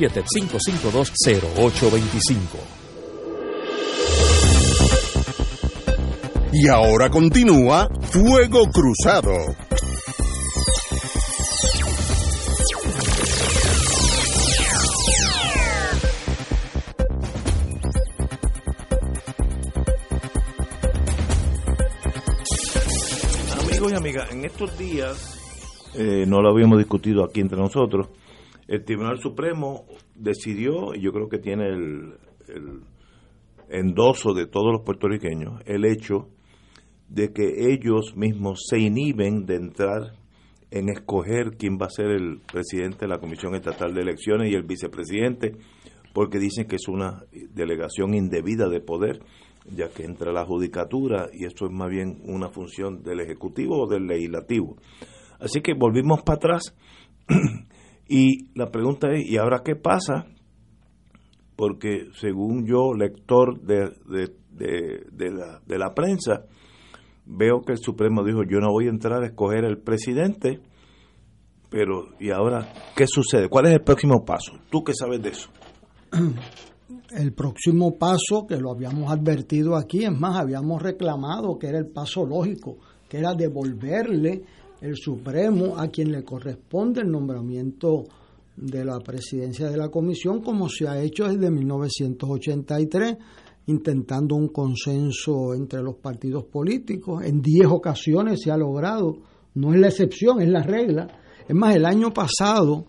787-552-0825. Y ahora continúa Fuego Cruzado. Amigos y amigas, en estos días, eh, no lo habíamos discutido aquí entre nosotros, el Tribunal Supremo decidió, y yo creo que tiene el, endoso de todos los puertorriqueños, el hecho de que ellos mismos se inhiben de entrar en escoger quién va a ser el presidente de la Comisión Estatal de Elecciones y el vicepresidente, porque dicen que es una delegación indebida de poder, ya que entra la judicatura y esto es más bien una función del Ejecutivo o del Legislativo. Así que volvimos para atrás y la pregunta es, ¿y ahora qué pasa? Porque según yo, lector de, de, de, de la, de la prensa, veo que el Supremo dijo, yo no voy a entrar a escoger el presidente, pero ¿y ahora qué sucede? ¿Cuál es el próximo paso? ¿Tú qué sabes de eso? El próximo paso, que lo habíamos advertido aquí, es más, habíamos reclamado que era el paso lógico, que era devolverle el Supremo a quien le corresponde el nombramiento de la presidencia de la comisión, como se ha hecho desde 1983, intentando un consenso entre los partidos políticos. En 10 ocasiones se ha logrado, no es la excepción, es la regla. Es más, el año pasado,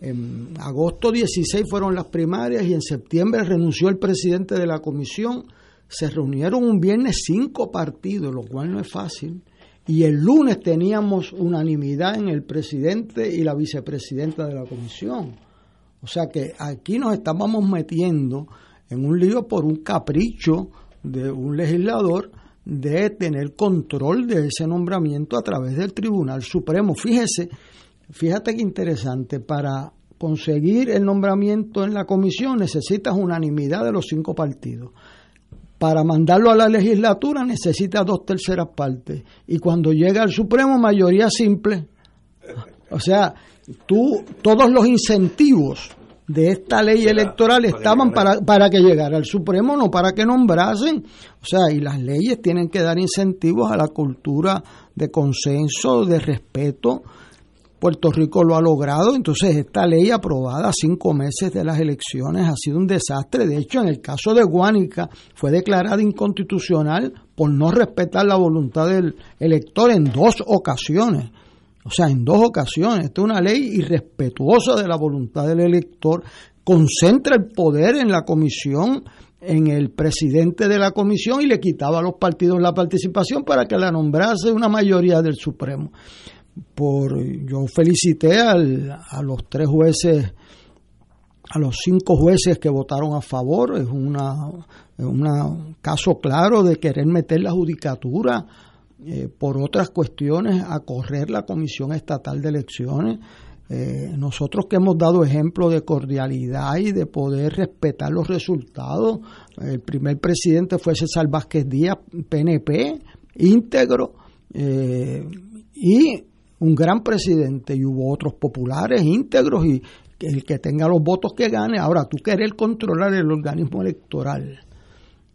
en agosto 16 fueron las primarias y en septiembre renunció el presidente de la comisión. Se reunieron un viernes cinco partidos, lo cual no es fácil y el lunes teníamos unanimidad en el presidente y la vicepresidenta de la comisión. O sea que aquí nos estábamos metiendo en un lío por un capricho de un legislador de tener control de ese nombramiento a través del Tribunal Supremo. Fíjese, fíjate qué interesante, para conseguir el nombramiento en la comisión necesitas unanimidad de los cinco partidos para mandarlo a la legislatura necesita dos terceras partes. Y cuando llega al Supremo, mayoría simple. O sea, tú, todos los incentivos de esta ley electoral estaban para, para que llegara al Supremo, no para que nombrasen. O sea, y las leyes tienen que dar incentivos a la cultura de consenso, de respeto Puerto Rico lo ha logrado, entonces esta ley aprobada cinco meses de las elecciones ha sido un desastre. De hecho, en el caso de Guánica fue declarada inconstitucional por no respetar la voluntad del elector en dos ocasiones. O sea, en dos ocasiones. Esta es una ley irrespetuosa de la voluntad del elector. Concentra el poder en la comisión, en el presidente de la comisión y le quitaba a los partidos la participación para que la nombrase una mayoría del Supremo por yo felicité al, a los tres jueces a los cinco jueces que votaron a favor. Es una un caso claro de querer meter la judicatura eh, por otras cuestiones a correr la comisión estatal de elecciones. Eh, nosotros que hemos dado ejemplo de cordialidad y de poder respetar los resultados el primer presidente fue César Vázquez Díaz PNP íntegro eh, y un gran presidente y hubo otros populares íntegros y el que tenga los votos que gane. Ahora, tú querer controlar el organismo electoral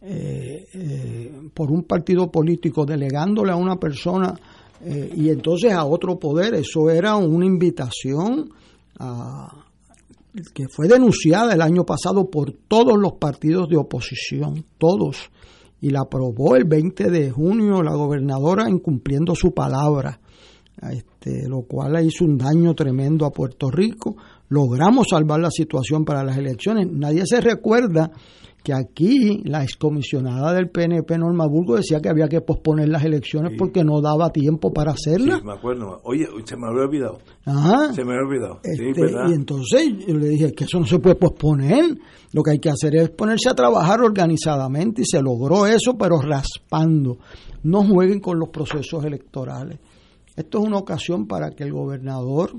eh, eh, por un partido político delegándole a una persona eh, y entonces a otro poder, eso era una invitación que fue denunciada el año pasado por todos los partidos de oposición, todos, y la aprobó el 20 de junio la gobernadora incumpliendo su palabra este, lo cual hizo un daño tremendo a Puerto Rico. Logramos salvar la situación para las elecciones. Nadie se recuerda que aquí la excomisionada del PNP Norma Burgo decía que había que posponer las elecciones porque no daba tiempo para hacerlas. Sí, me acuerdo. Oye, se me había olvidado. Ajá. Se me había olvidado. Este, y entonces yo le dije que eso no se puede posponer. Lo que hay que hacer es ponerse a trabajar organizadamente y se logró eso, pero raspando. No jueguen con los procesos electorales. Esto es una ocasión para que el gobernador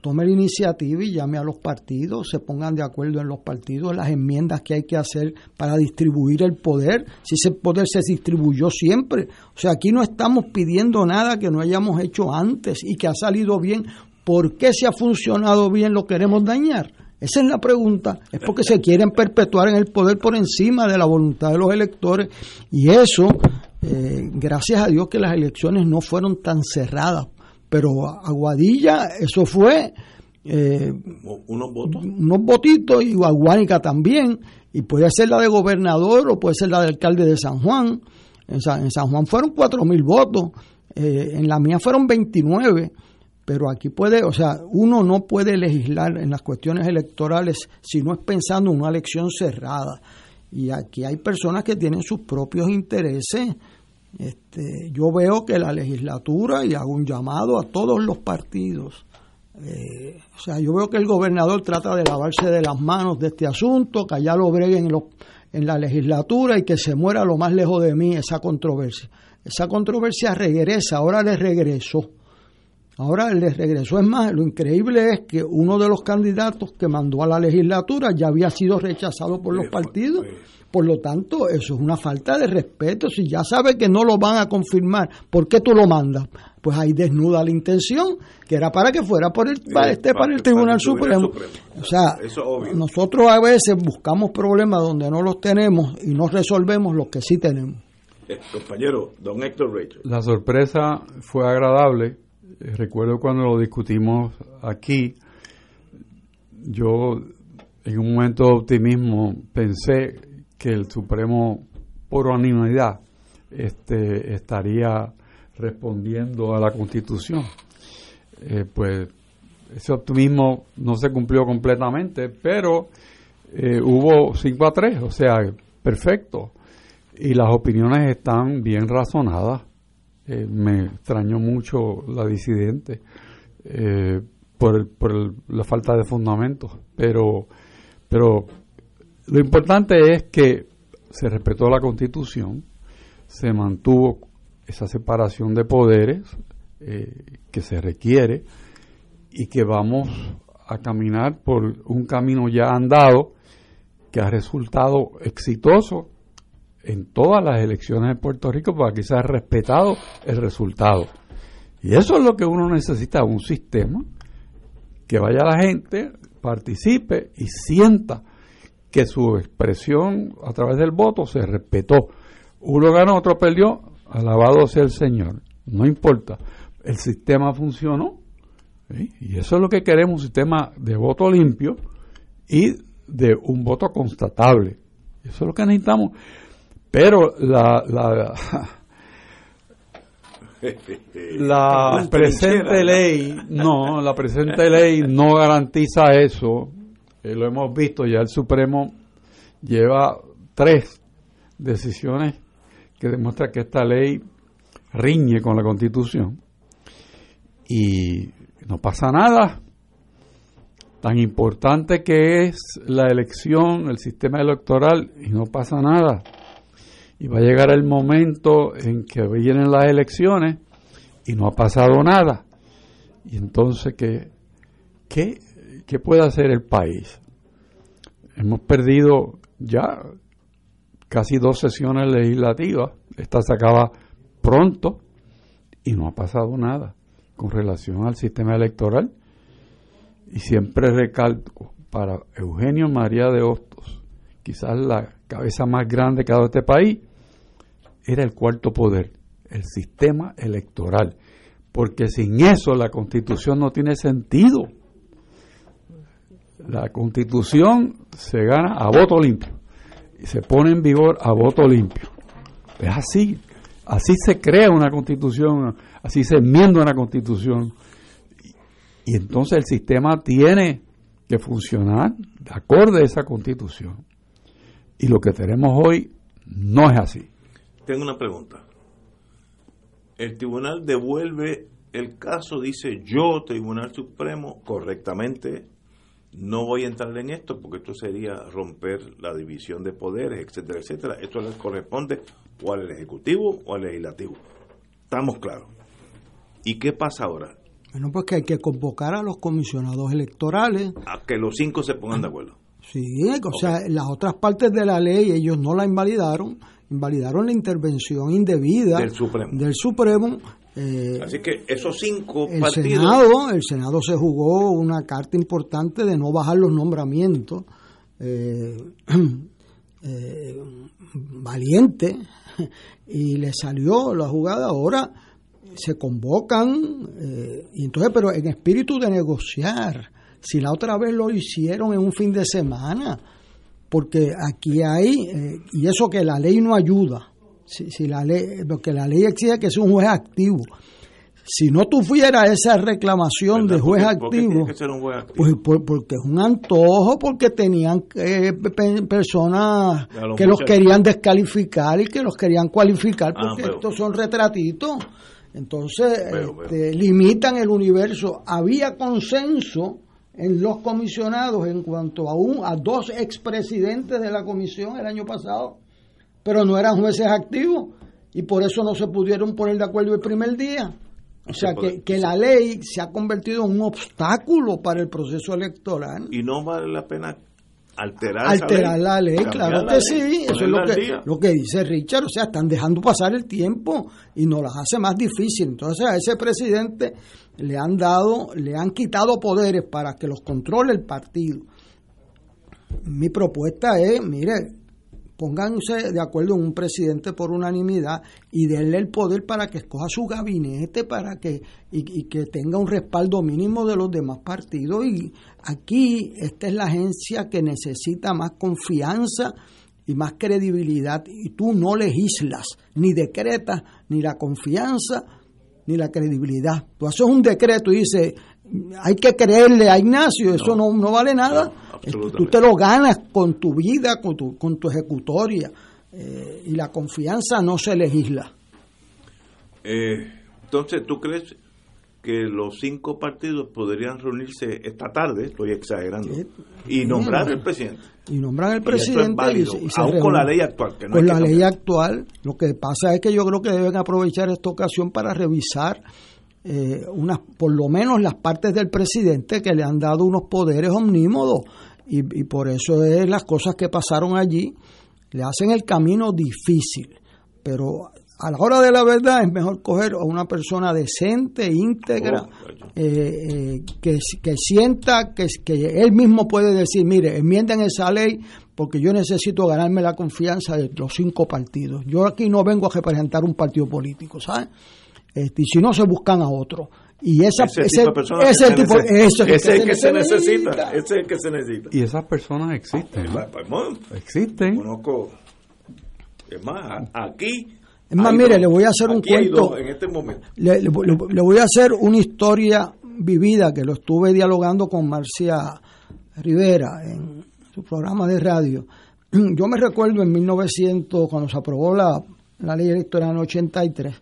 tome la iniciativa y llame a los partidos, se pongan de acuerdo en los partidos, las enmiendas que hay que hacer para distribuir el poder, si ese poder se distribuyó siempre. O sea, aquí no estamos pidiendo nada que no hayamos hecho antes y que ha salido bien. ¿Por qué si ha funcionado bien lo queremos dañar? Esa es la pregunta. Es porque se quieren perpetuar en el poder por encima de la voluntad de los electores. Y eso eh, gracias a Dios que las elecciones no fueron tan cerradas, pero Aguadilla, eso fue eh, unos votos. Unos votitos y Aguánica también, y puede ser la de gobernador o puede ser la de alcalde de San Juan. En San, Juan fueron cuatro mil votos, eh, en la mía fueron 29, pero aquí puede, o sea, uno no puede legislar en las cuestiones electorales si no es pensando en una elección cerrada. Y aquí hay personas que tienen sus propios intereses este, yo veo que la legislatura, y hago un llamado a todos los partidos, eh, o sea, yo veo que el gobernador trata de lavarse de las manos de este asunto, que allá lo breguen en, en la legislatura y que se muera lo más lejos de mí esa controversia. Esa controversia regresa, ahora le regresó. Ahora le regresó. Es más, lo increíble es que uno de los candidatos que mandó a la legislatura ya había sido rechazado por los partidos. Por lo tanto, eso es una falta de respeto. Si ya sabe que no lo van a confirmar, ¿por qué tú lo mandas? Pues ahí desnuda la intención, que era para que fuera por el, para, este, para, el Tribunal, Supremo. O sea, nosotros a veces buscamos problemas donde no los tenemos y no resolvemos los que sí tenemos. Eh, compañero, don Héctor Rachel. La sorpresa fue agradable. Eh, Recuerdo cuando lo discutimos aquí, yo en un momento de optimismo pensé que el Supremo, por unanimidad, este, estaría respondiendo a la Constitución. Eh, pues ese optimismo no se cumplió completamente, pero eh, hubo 5 a 3, o sea, perfecto. Y las opiniones están bien razonadas. Eh, me extrañó mucho la disidente por, el- por la falta de fundamentos, pero, pero lo importante es que se respetó la constitución, se mantuvo esa separación de poderes eh, que se requiere y que vamos a caminar por un camino ya andado que ha resultado exitoso en todas las elecciones de Puerto Rico para que sea respetado el resultado. Y eso es lo que uno necesita, un sistema que vaya la gente, participe y sienta que su expresión a través del voto se respetó. Uno ganó, otro perdió, alabado sea el Señor. No importa, el sistema funcionó ¿sí? y eso es lo que queremos, un sistema de voto limpio y de un voto constatable. Eso es lo que necesitamos. Pero la, la, presente ley, no, la presente ley no garantiza eso. Eh, lo hemos visto, ya el Supremo lleva tres decisiones que demuestran que esta ley riñe con la Constitución y no pasa nada. Tan importante que es la elección, el sistema electoral, y no pasa nada. Y va a llegar el momento en que vienen las elecciones y no ha pasado nada. Y entonces, ¿qué, qué, qué puede hacer el país? Hemos perdido ya casi dos sesiones legislativas. Esta se acaba pronto y no ha pasado nada con relación al sistema electoral. Y siempre recalco, para Eugenio María de Hostos, quizás la cabeza más grande que ha dado este país, era el cuarto poder, el sistema electoral. Porque sin eso la constitución no tiene sentido. La constitución se gana a voto limpio y se pone en vigor a voto limpio. Es así. Así se crea una constitución, así se enmienda una constitución. Y, entonces el sistema tiene que funcionar de acorde a esa constitución. Y lo que tenemos hoy no es así. Tengo una pregunta. El tribunal devuelve el caso, dice yo, Tribunal Supremo, correctamente, no voy a entrar en esto porque esto sería romper la división de poderes, etcétera, etcétera. Esto le corresponde o al Ejecutivo o al Legislativo. Estamos claros. ¿Y qué pasa ahora? Bueno, pues que hay que convocar a los comisionados electorales. A que los cinco se pongan de acuerdo. Sí, o sea, las otras partes de la ley ellos no la invalidaron, invalidaron la intervención indebida Del Supremo. del Supremo. Eh, Así que esos cinco el partidos... Senado, el Senado se jugó una carta importante de no bajar los nombramientos. eh, eh, valiente y le salió la jugada ahora se convocan eh, y entonces pero en espíritu de negociar si la otra vez lo hicieron en un fin de semana porque aquí hay y eso que la ley no ayuda si, si la ley porque la ley exige que sea un juez activo si no tuviera esa reclamación de juez ¿Por qué- por qué activo tiene que ser un juez activo? pues por- porque es un antojo, porque tenían eh, pe- personas los que los querían descalificar y que los querían cualificar, Ah, porque estos son retratitos. Entonces, este, limitan el universo. Había consenso en los comisionados en cuanto a, un, a dos expresidentes de la comisión el año pasado, pero no eran jueces activos y por eso no se pudieron poner de acuerdo el primer día. O sea, que, que la ley se ha convertido en un obstáculo para el proceso electoral. Y no vale la pena alterar, Alterar la ley, claro la que ley, sí, eso es lo que, día. lo que dice Richard, o sea, están dejando pasar el tiempo y nos las hace más difícil. Entonces a ese presidente le han dado, le han quitado poderes para que los controle el partido. Mi propuesta es, mire, pónganse de acuerdo en un presidente por unanimidad y denle el poder para que escoja su gabinete para que y, y que tenga un respaldo mínimo de los demás partidos. Y aquí esta es la agencia que necesita más confianza y más credibilidad y tú no legislas ni decretas ni la confianza ni la credibilidad tú haces un decreto y dices hay que creerle a Ignacio eso no, no vale nada tú te lo ganas con tu vida, con tu, con tu ejecutoria. eh, y la confianza no se legisla. Eh, entonces, ¿tú crees que los cinco partidos podrían reunirse esta tarde? Estoy exagerando. Y nombrar al presidente. Y nombran al Y es presidente y, válido, se- y se aún con la ley actual, que no con la ley actual. Lo que pasa es que yo creo que deben aprovechar esta ocasión para revisar eh, unas, por lo menos las partes del presidente que le han dado unos poderes omnímodos. Y, y por eso es las cosas que pasaron allí. Le hacen el camino difícil. Pero a la hora de la verdad es mejor coger a una persona decente, íntegra, eh, eh, que, que sienta que, que él mismo puede decir, mire, enmienden esa ley porque yo necesito ganarme la confianza de los cinco partidos. Yo aquí no vengo a representar un partido político, ¿sabes? Este, y si no, se buscan a otro. Y esa, Ese tipo de personas ese que tipo- eso es ese el que se necesita. necesita. Ese es el que se necesita. Y esas personas existen. ¿no? Pues, bueno, Existen. Conozco. Es más, aquí. Es más, mire, le voy a hacer un cuento. dos en este momento. Le, le- le- le voy a hacer una historia vivida que lo estuve dialogando con Marcia Rivera en su programa de radio. Yo me recuerdo en 1900, cuando se aprobó la, la ley electoral en 83,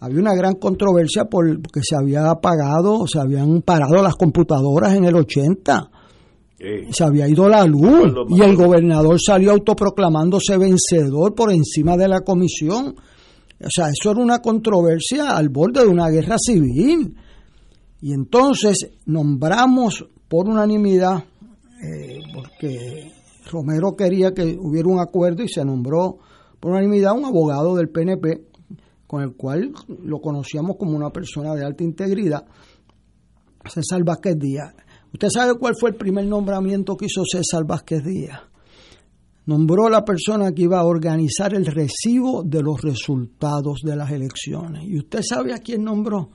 había una gran controversia por- porque se había apagado, se habían parado las computadoras en el 80 se había ido la luz y el gobernador salió autoproclamándose vencedor por encima de la comisión. O sea, eso era una controversia al borde de una guerra civil. Y entonces nombramos por unanimidad, eh, porque Romero quería que hubiera un acuerdo y se nombró por unanimidad un abogado del PNP, con el cual lo conocíamos como una persona de alta integridad, César Vázquez Díaz. ¿Usted sabe cuál fue el primer nombramiento que hizo César Vázquez Díaz? Nombró a la persona que iba a organizar el recibo de los resultados de las elecciones. ¿Y usted sabe a quién nombró?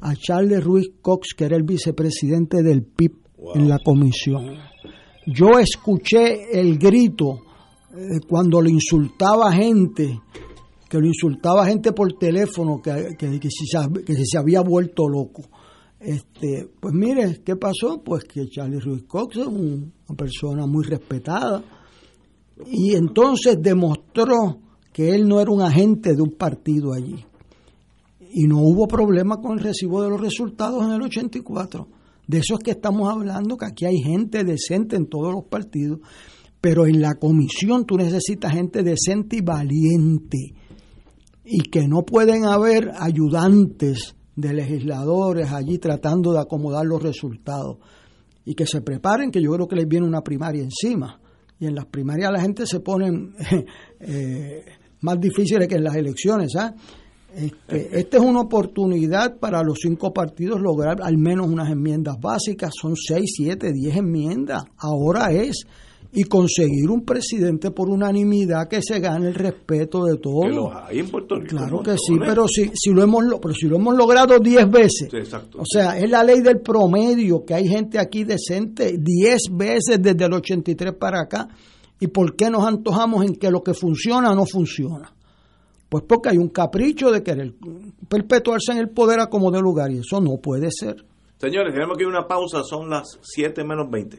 A Charles Ruiz Cox, que era el vicepresidente del PIB en la comisión. Yo escuché el grito eh, cuando le insultaba gente, que lo insultaba gente por teléfono, que, que- que si se, que si se había vuelto loco. Este, pues mire, ¿qué pasó? Pues que Charlie Ruiz Cox es un- una persona muy respetada y entonces demostró que él no era un agente de un partido allí. Y no hubo problema con el recibo de los resultados en el 84. De eso es que estamos hablando, que aquí hay gente decente en todos los partidos, pero en la comisión tú necesitas gente decente y valiente y que no pueden haber ayudantes de legisladores allí tratando de acomodar los resultados y que se preparen que yo creo que les viene una primaria encima y en las primarias la gente se ponen eh, más difíciles que en las elecciones ¿ah? este, esta es una oportunidad para los cinco partidos lograr al menos unas enmiendas básicas. Son seis, siete, diez enmiendas. Ahora es y conseguir un presidente por unanimidad que se gane el respeto de todos Que los hay en Puerto Rico. Claro que sí, pero si, si lo hemos pero si lo hemos logrado 10 veces. Sí, exacto. O sea, es la ley del promedio, que hay gente aquí decente 10 veces desde el 83 para acá. ¿Y por qué nos antojamos en que lo que funciona no funciona? Pues porque hay un capricho de querer perpetuarse en el poder a como de lugar y eso no puede ser. Señores, tenemos que ir a una pausa, son las 7 menos 20.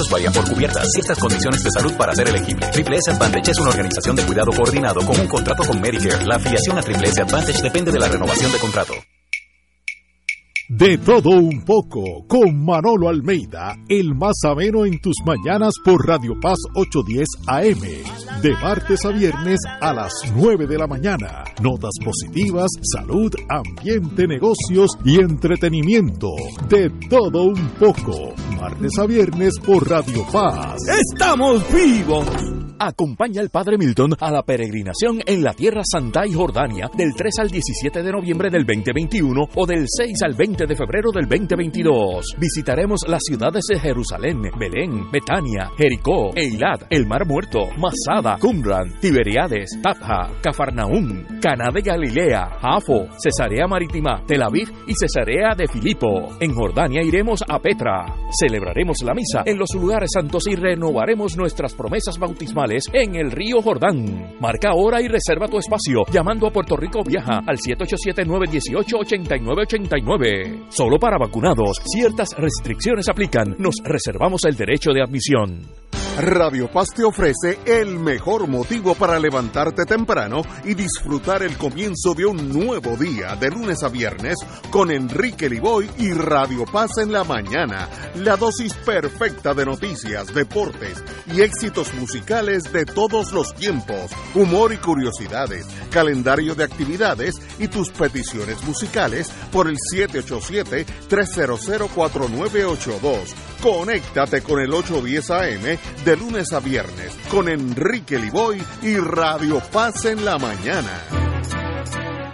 Beneficios varían por cubiertas. Ciertas condiciones de salud para ser elegible. Triple S Advantage es una organización de cuidado coordinado con un contrato con Medicare. La afiliación a Triple S Advantage depende de la renovación de contrato. De todo un poco, con Manolo Almeida, el más ameno en tus mañanas por Radio Paz 810 AM, de martes a viernes a las 9 de la mañana. Notas positivas, salud, ambiente, negocios y entretenimiento. De todo un poco, martes a viernes por Radio Paz. ¡Estamos vivos! Acompaña al Padre Milton a la peregrinación en la Tierra Santa y Jordania del 3 al 17 de noviembre del 2021 o del 6 al 20 de febrero del 2022. Visitaremos las ciudades de Jerusalén, Belén, Betania, Jericó, Eilat, el Mar Muerto, Masada, Qumran, Tiberiades, Tapja, Cafarnaún, Caná de Galilea, Jafo, Cesarea Marítima, Tel Aviv y Cesarea de Filipo. En Jordania iremos a Petra. Celebraremos la misa en los lugares santos y renovaremos nuestras promesas bautismales en el río Jordán. Marca ahora y reserva tu espacio llamando a Puerto Rico Viaja al 787-918-8989. Solo para vacunados. Ciertas restricciones aplican. Nos reservamos el derecho de admisión. Radio Paz te ofrece el mejor motivo para levantarte temprano y disfrutar el comienzo de un nuevo día de lunes a viernes con Enrique Liboy y Radio Paz en la mañana. La dosis perfecta de noticias, deportes y éxitos musicales de todos los tiempos, humor y curiosidades, calendario de actividades y tus peticiones musicales por el 787-300-4982. Conéctate con el 810 AM de lunes a viernes con Enrique Liboy y Radio Paz en la mañana.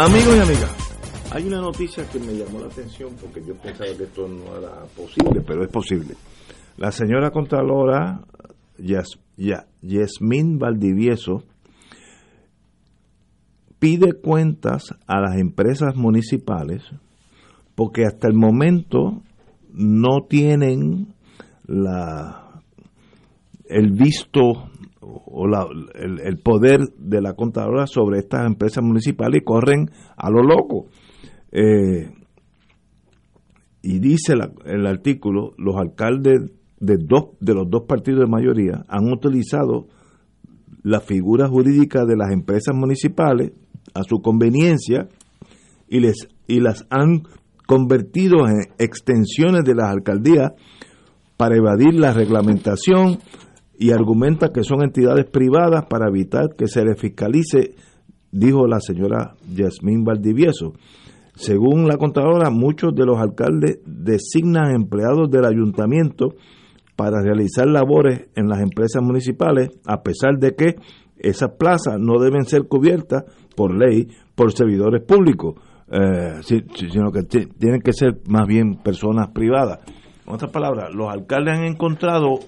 Amigos y amigas, hay una noticia que me llamó la atención porque yo pensaba que esto no era posible, pero es posible. La señora Contralora Yas, Ya- Yasmín Valdivieso pide cuentas a las empresas municipales porque hasta el momento no tienen la el visto o la- el, poder de la contadora sobre estas empresas municipales y corren a lo loco. Eh, y dice el artículo, los alcaldes de, dos, de los dos partidos de mayoría han utilizado la figura jurídica de las empresas municipales a su conveniencia y, les, y las han convertido en extensiones de las alcaldías para evadir la reglamentación y argumenta que son entidades privadas para evitar que se les fiscalice, dijo la señora Yasmín Valdivieso. Según la contadora, muchos de los alcaldes designan empleados del ayuntamiento para realizar labores en las empresas municipales, a pesar de que esas plazas no deben ser cubiertas por ley por servidores públicos, eh, si- si- sino que ti- tienen que ser más bien personas privadas. En otras palabras, los alcaldes han encontrado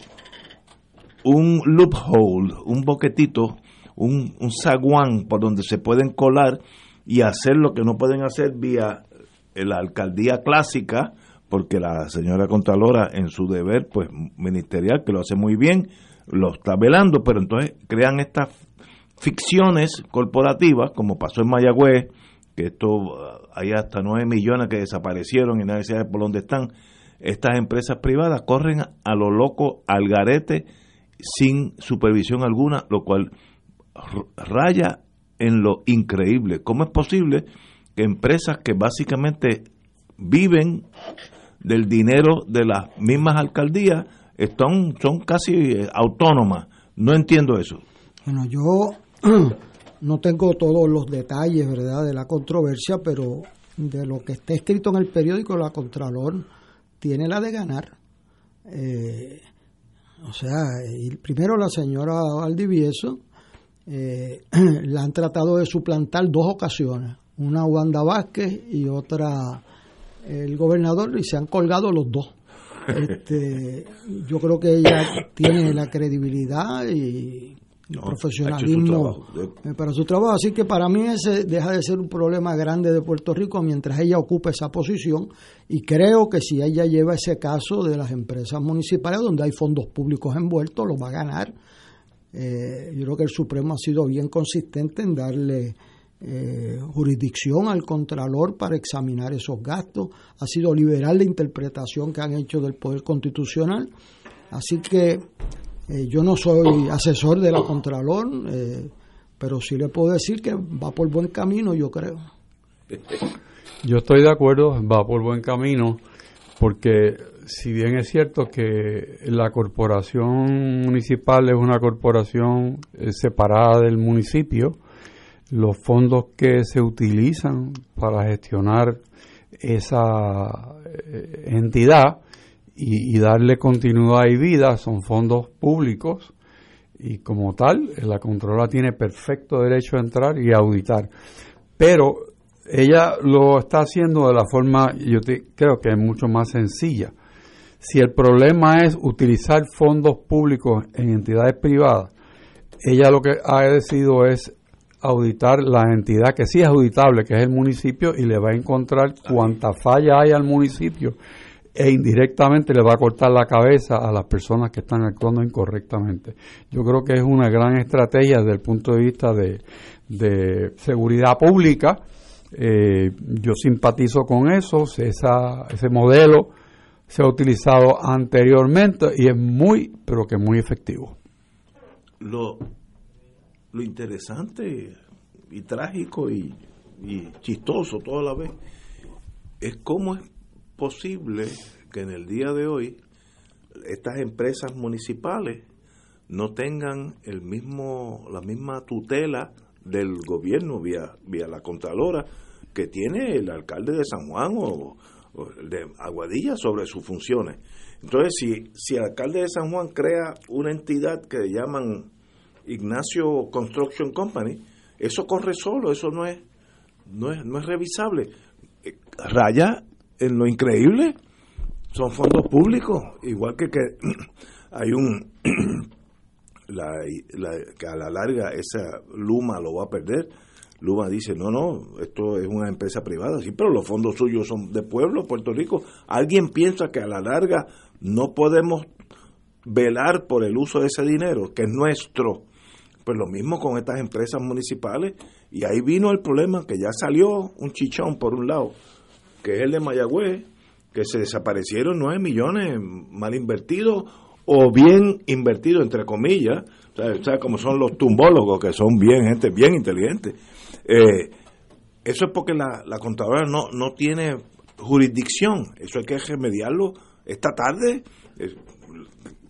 un loophole, un boquetito, un, un zaguán por donde se pueden colar y hacer lo que no pueden hacer vía la alcaldía clásica, porque la señora Contralora en su deber pues ministerial, que lo hace muy bien, lo está velando, pero entonces crean estas ficciones corporativas, como pasó en Mayagüez, que esto hay hasta 9 millones que desaparecieron y nadie sabe por dónde están. Estas empresas privadas corren a lo loco al garete sin supervisión alguna, lo cual raya en lo increíble. ¿Cómo es posible que empresas que básicamente viven del dinero de las mismas alcaldías están, son casi eh, autónomas? No entiendo eso. Bueno, yo no tengo todos los detalles, ¿verdad?, de la controversia, pero de lo que está escrito en el periódico, la Contralor tiene la de ganar. Eh, o sea, primero la señora Valdivieso eh, la han tratado de suplantar dos ocasiones. una Wanda Vázquez y otra el gobernador, y se han colgado los dos. Este, yo creo que ella tiene la credibilidad y No, profesionalismo su eh, para su trabajo. Así que para mí ese deja de ser un problema grande de Puerto Rico mientras ella ocupe esa posición y creo que si ella lleva ese caso de las empresas municipales donde hay fondos públicos envueltos, lo va a ganar. Eh, yo creo que el Supremo ha sido bien consistente en darle eh, jurisdicción al Contralor para examinar esos gastos, ha sido liberal la interpretación que han hecho del Poder Constitucional. Así que eh, yo no soy asesor de la Contralor, eh, pero sí le puedo decir que va por buen camino, yo creo. Yo estoy de acuerdo, va por buen camino, porque si bien es cierto que la corporación municipal es una corporación eh, separada del municipio, los fondos que se utilizan para gestionar esa eh, entidad y, darle continuidad y vida son fondos públicos y como tal la controla tiene perfecto derecho a entrar y a auditar. Pero ella lo está haciendo de la forma, yo creo que es mucho más sencilla. Si el problema es utilizar fondos públicos en entidades privadas, ella lo que ha decidido es auditar la entidad que sí es auditable, que es el municipio, y le va a encontrar cuánta falla hay al municipio e indirectamente le va a cortar la cabeza a las personas que están actuando incorrectamente. Yo creo que es una gran estrategia desde el punto de vista de, de seguridad pública. Eh, yo simpatizo con eso, esa, ese modelo se ha utilizado anteriormente y es muy, pero que muy efectivo. Lo, lo interesante y trágico y, y chistoso toda la vez es cómo es posible que en el día de hoy estas empresas municipales no tengan el mismo la misma tutela del gobierno vía vía la contralora que tiene el alcalde de San Juan o, o de Aguadilla sobre sus funciones. Entonces, si, si el alcalde de San Juan crea una entidad que llaman Ignacio Construction Company, eso corre solo, eso no es, no es, no es revisable. Eh, Raya en lo increíble, son fondos públicos, igual que que hay un la, que a la larga esa Luma lo va a perder. Luma dice, no, no, esto es una empresa privada, sí, pero los fondos suyos son de pueblo, Puerto Rico. Alguien piensa que a la larga no podemos velar por el uso de ese dinero, que es nuestro. Pues lo mismo con estas empresas municipales. Y ahí vino el problema, que ya salió un chichón por un lado, que es el de Mayagüez, que se desaparecieron 9 millones mal invertidos o bien invertidos, entre comillas. O sea, como son los tumbólogos, que son bien gente bien inteligente. Eh, eso es porque la, la contadora no, no tiene jurisdicción. Eso hay que remediarlo esta tarde.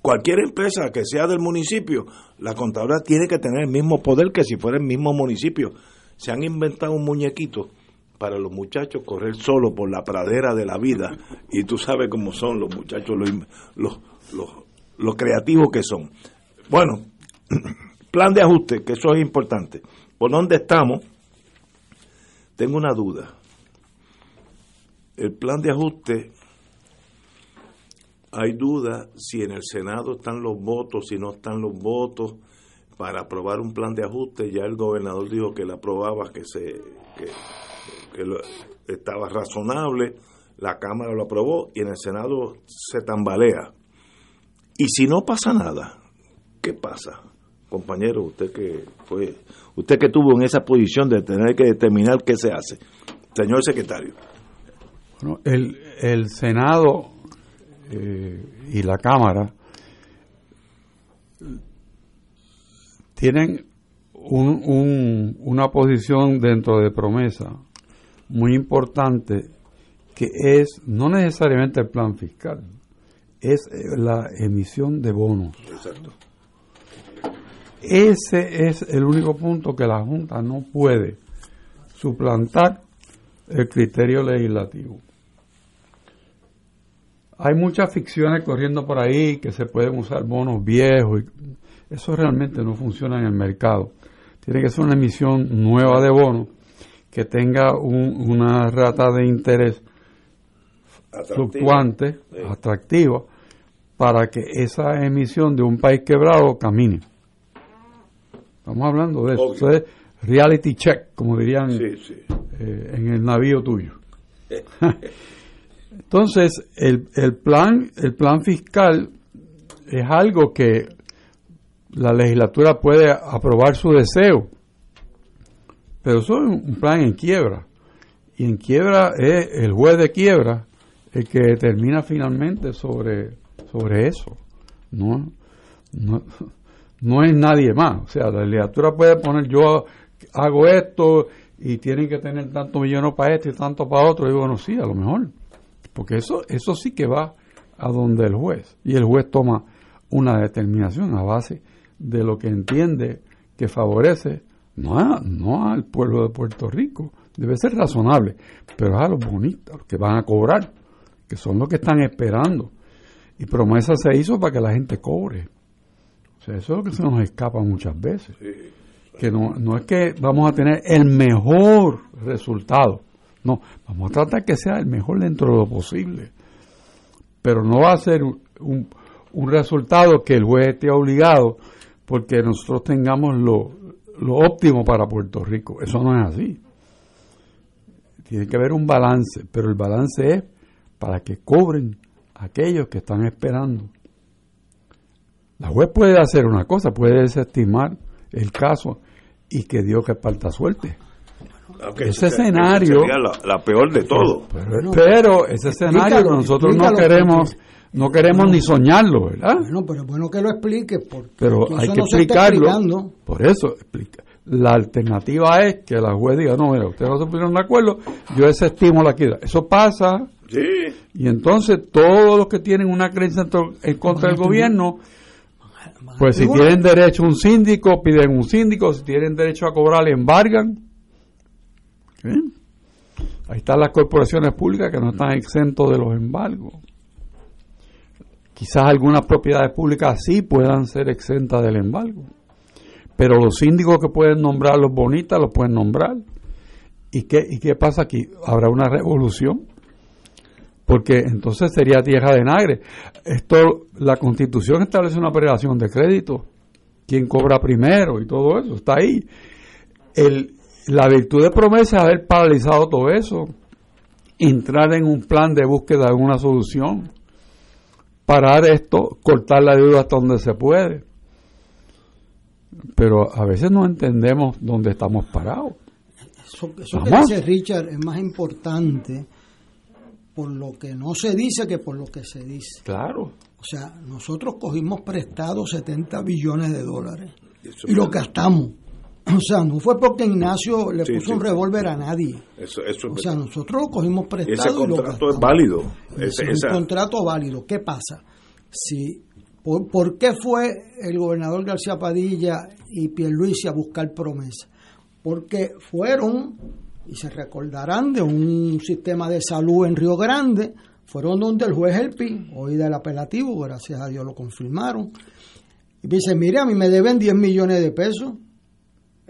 Cualquier empresa que sea del municipio, la contadora tiene que tener el mismo poder que si fuera el mismo municipio. Se han inventado un muñequito para los muchachos correr solo por la pradera de la vida y tú sabes cómo son los muchachos, los, los, los, creativos que son. Bueno, plan de ajuste, que eso es importante. ¿Por dónde estamos? Tengo una duda. El plan de ajuste, hay duda si en el Senado están los votos, si no están los votos para aprobar un plan de ajuste. Ya el gobernador dijo que le aprobaba, que se que estaba razonable. La Cámara lo aprobó y en el Senado se tambalea. Y si no pasa nada, ¿qué pasa? Compañero, usted que fue, usted que tuvo en esa posición de tener que determinar qué se hace. Señor secretario. Bueno, el, el Senado eh, y la Cámara tienen un- un- una posición dentro de promesa muy importante que es no necesariamente el plan fiscal, es eh, la emisión de bonos. Exacto. Ese es el único punto que la Junta no puede suplantar el criterio legislativo. Hay muchas ficciones corriendo por ahí que se pueden usar bonos viejos. Y eso realmente no funciona en el mercado. Tiene que ser una emisión nueva de bonos que tenga un- una rata de interés fluctuante, Sí. atractiva, para que esa emisión de un país quebrado camine. Estamos hablando de eso. Obvio. Reality check, como dirían Sí, sí. eh, en el navío tuyo. Entonces, el, el plan, el plan fiscal es algo que la legislatura puede aprobar su deseo, pero eso es un plan en quiebra. Y en quiebra es el juez de quiebra el que determina finalmente sobre, sobre eso. No, no, no es nadie más. O sea, la legislatura puede poner yo hago esto y tienen que tener tantos millones para esto y tanto para otro. Y bueno, sí, a lo mejor. Porque eso, eso sí que va a donde el juez. Y el juez toma una determinación a base de lo que entiende que favorece no, a- no al pueblo de Puerto Rico. Debe ser razonable, pero es a los bonitos, los que van a cobrar, que son los que están esperando. Y promesa se hizo para que la gente cobre. O sea, eso es lo que se nos escapa muchas veces. Que no, no es que vamos a tener el mejor resultado. No, vamos a tratar que sea el mejor dentro de lo posible. Pero no va a ser un, un- un resultado que el juez esté obligado porque nosotros tengamos lo, lo óptimo para Puerto Rico. Eso no es así. Tiene que haber un balance, pero el balance es para que cobren aquellos que están esperando. La juez puede hacer una cosa, puede desestimar el caso y que Dios que parta suerte. Aunque ese escenario la, la peor de todo. pero, pero ese escenario Explícalo, nosotros no queremos no queremos ni soñarlo, ¿verdad? Bueno, pero es bueno que lo explique porque Pero aquí hay que no explicarlo. explicando. Por eso, explica. La alternativa es que la juez diga, no, mira, ustedes no se pusieron de acuerdo, yo desestimo la quiebra. Eso pasa. Sí. Y entonces todos los que tienen una creencia en to- en contra del gobierno, pues si tienen derecho a un síndico, piden un síndico, si tienen derecho a cobrar, le embargan. ¿Sí? Ahí están las corporaciones públicas que no están exentos de los embargos. Quizás algunas propiedades públicas sí puedan ser exentas del embargo. Pero los síndicos que pueden nombrar los bonitas los pueden nombrar. ¿Y qué, ¿Y qué pasa aquí? Habrá una revolución. Porque entonces sería tierra de nagre. Esto, la constitución establece una prelación de crédito. ¿Quién cobra primero? Y todo eso. Está ahí. El, la virtud de promesa es haber paralizado todo eso. Entrar en un plan de búsqueda de una solución. Parar esto, cortar la deuda hasta donde se puede. Pero a veces no entendemos dónde estamos parados. Eso, eso que dice Richard es más importante por lo que no se dice que por lo que se dice. Claro. O sea, nosotros cogimos prestado 70 billones de dólares Eso y lo gastamos. O sea, no fue porque Ignacio le Sí, puso sí, un revólver a nadie. Eso, eso es O sea, nosotros lo cogimos prestado Ese y lo contrato es válido. Ese es un contrato válido. ¿Qué pasa? Si, por, por qué fue el gobernador García Padilla y Pierluisi a buscar promesa? Porque fueron, y se recordarán de un sistema de salud en Río Grande, fueron donde el juez Elpi, hoy del apelativo, gracias a Dios lo confirmaron, y dice, mire, a mí me deben 10 millones de pesos,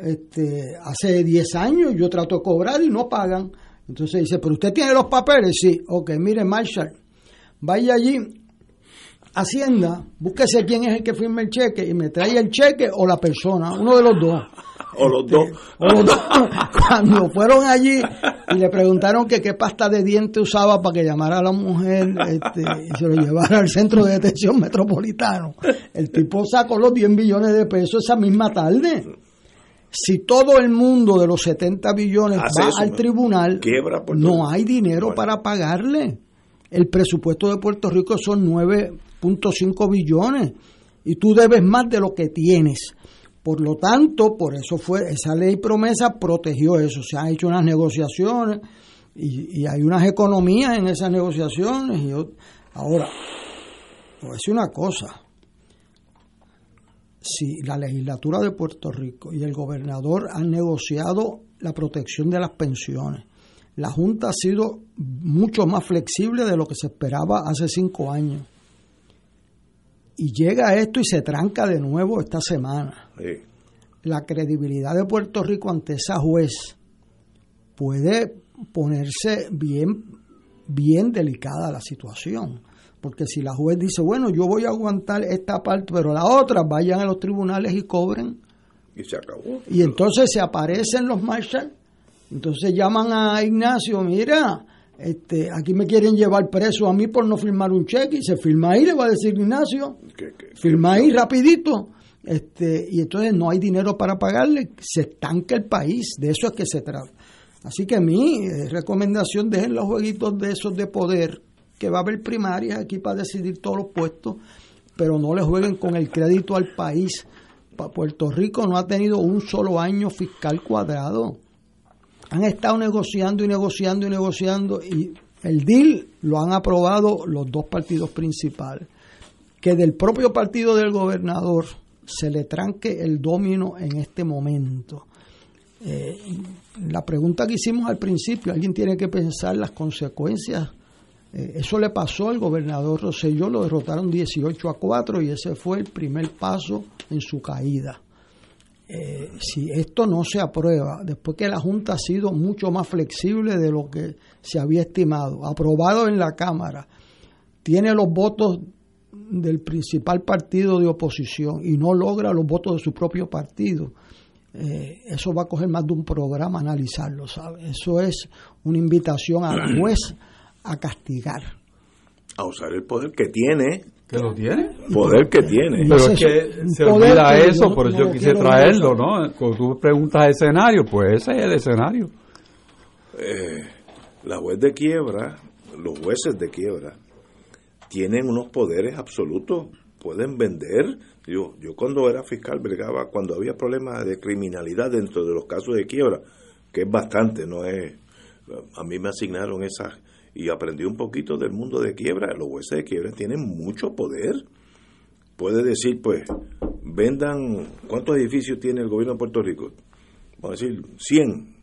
este, hace 10 años yo trato de cobrar y no pagan. Entonces dice, pero usted tiene los papeles, sí, ok, mire Marshall, vaya allí, Hacienda, búsquese quién es el que firma el cheque y me trae el cheque o la persona, uno de los dos. O los dos. O los dos. Cuando fueron allí y le preguntaron que qué pasta de diente usaba para que llamara a la mujer este, y se lo llevara al centro de detención metropolitano, el tipo sacó los 10 billones de pesos esa misma tarde. Si todo el mundo de los 70 billones Hace va eso, al tribunal, no hay dinero para pagarle. El presupuesto de Puerto Rico son 9.5 billones y tú debes más de lo que tienes. Por lo tanto, por eso fue esa ley promesa protegió eso. Se han hecho unas negociaciones y, y hay unas economías en esas negociaciones. Y yo- ahora, voy a decir una cosa. Si la legislatura de Puerto Rico y el gobernador han negociado la protección de las pensiones, la Junta ha sido mucho más flexible de lo que se esperaba hace cinco años. Y llega esto y se tranca de nuevo esta semana. Sí. La credibilidad de Puerto Rico ante esa juez puede ponerse bien, bien delicada la situación. Porque si la juez dice, bueno, yo voy a aguantar esta parte, pero la otra, vayan a los tribunales y cobren. Y se acabó. Y entonces se aparecen los marshals, entonces llaman a Ignacio, mira, este, aquí me quieren llevar preso a mí por no firmar un cheque, y se firma ahí, le va a decir Ignacio, firma ahí rapidito. Este, y entonces no hay dinero para pagarle, se estanca el país, de eso es que se trata. Así que mi eh, recomendación, dejen los jueguitos de esos de poder, que va a haber primarias aquí para decidir todos los puestos, pero no le jueguen con el crédito al país. Pa- Puerto Rico no ha tenido un solo año fiscal cuadrado. Han estado negociando y negociando y negociando y el deal lo han aprobado los dos partidos principales. Que del propio partido del gobernador se le tranque el domino en este momento. Eh, la pregunta que hicimos al principio, alguien tiene que pensar las consecuencias. Eh, eso le pasó al gobernador Rosselló, lo derrotaron 18 a 4 y ese fue el primer paso en su caída. Eh, si esto no se aprueba, después que la Junta ha sido mucho más flexible de lo que se había estimado, aprobado en la Cámara, tiene los votos del principal partido de oposición y no logra los votos de su propio partido, eh, eso va a coger más de un programa analizarlo, ¿sabe? Eso es una invitación a la juez a castigar. A usar el poder que tiene. ¿Que lo tiene? Poder que tiene. Pero es que se olvida eso, yo por no eso yo quise traerlo. ¿no? Cuando tú preguntas escenario, pues ese es el escenario. Eh, la juez de quiebra, los jueces de quiebra, tienen unos poderes absolutos, pueden vender. Yo, yo cuando era fiscal bregaba, cuando había problemas de criminalidad dentro de los casos de quiebra, que es bastante, no es... A mí me asignaron esas y aprendí un poquito del mundo de quiebra. Los jueces de quiebra tienen mucho poder. Puede decir, pues, vendan, ¿cuántos edificios tiene el gobierno de Puerto Rico? Vamos a decir, 100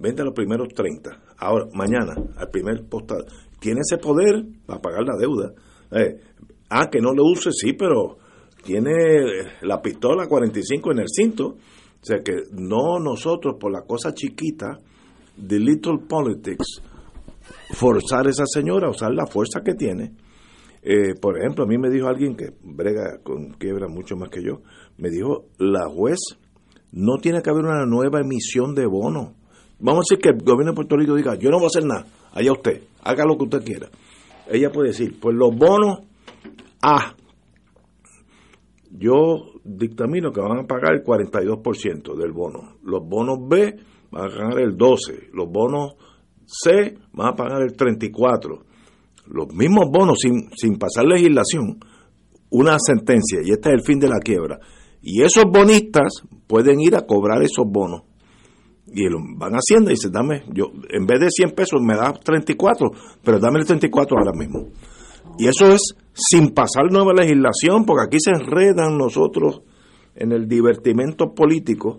vende los primeros 30. Ahora, mañana, al primer postal. Tiene ese poder para pagar la deuda. Eh, ah, que no lo use, sí, pero tiene la pistola 45 en el cinto. O sea que no nosotros, por la cosa chiquita, de little politics, forzar a esa señora a usar la fuerza que tiene. Eh, por ejemplo, a mí me dijo alguien que brega con quiebra mucho más que yo, me dijo, la juez no tiene que haber una nueva emisión de bonos. Vamos a decir que el gobierno de Puerto Rico diga, yo no voy a hacer nada, allá usted, haga lo que usted quiera. Ella puede decir, pues los bonos A, yo dictamino que van a pagar el 42% del bono. Los bonos B van a pagar el 12%. Los bonos C van a pagar el 34%. Los mismos bonos sin, sin pasar legislación, una sentencia, y este es el fin de la quiebra. Y esos bonistas pueden ir a cobrar esos bonos. Y lo van haciendo y dicen, dame, yo, en vez de 100 pesos me da 34, pero dame el 34 ahora mismo. Y eso es sin pasar nueva legislación, porque aquí se enredan nosotros en el divertimento político,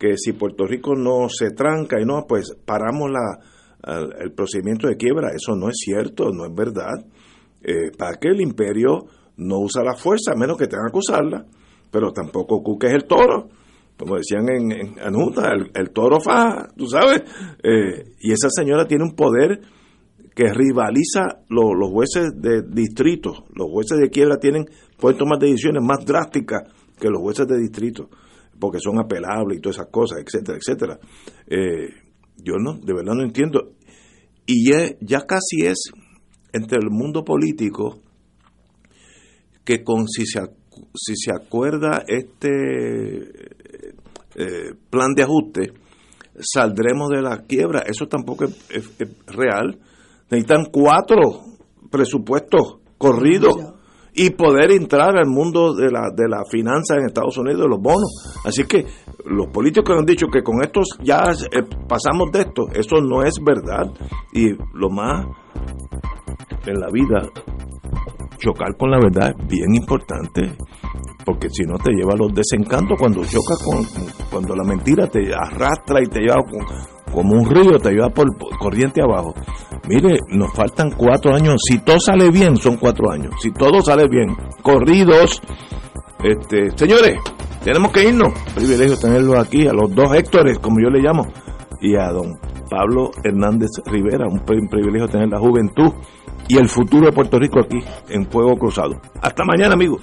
que si Puerto Rico no se tranca y no, pues paramos la, el procedimiento de quiebra. Eso no es cierto, no es verdad. Eh, para que el imperio no usa la fuerza, a menos que tenga que usarla, pero tampoco cuques el toro. Como decían en, en el, el toro faja, tú sabes. Eh, y esa señora tiene un poder que rivaliza lo- los jueces de distrito. Los jueces de quiebra tienen, pueden tomar decisiones más drásticas que los jueces de distrito, porque son apelables y todas esas cosas, etcétera, etcétera. Eh, yo no, de verdad no entiendo. Y ya, ya casi es entre el mundo político que con si se, si se acuerda este eh, plan de ajuste, saldremos de la quiebra. Eso tampoco es real. Necesitan cuatro presupuestos corridos y poder entrar al mundo de la, de la finanza en Estados Unidos, de los bonos. Así que los políticos han dicho que con estos ya eh, pasamos de esto. Eso no es verdad. Y lo más en la vida, chocar con la verdad es bien importante. Porque si no te lleva los desencantos cuando chocas con, cuando la mentira te arrastra y te lleva con- como un río, te lleva por, corriente abajo. Mire, nos faltan cuatro años. Si todo sale bien, son cuatro años. Si todo sale bien, corridos. Este, señores, tenemos que irnos. Privilegio tenerlos aquí, a los dos Héctores, como yo le llamo, y a don Pablo Hernández Rivera. Un privilegio tener la juventud y el futuro de Puerto Rico aquí en Fuego Cruzado. Hasta mañana, amigos.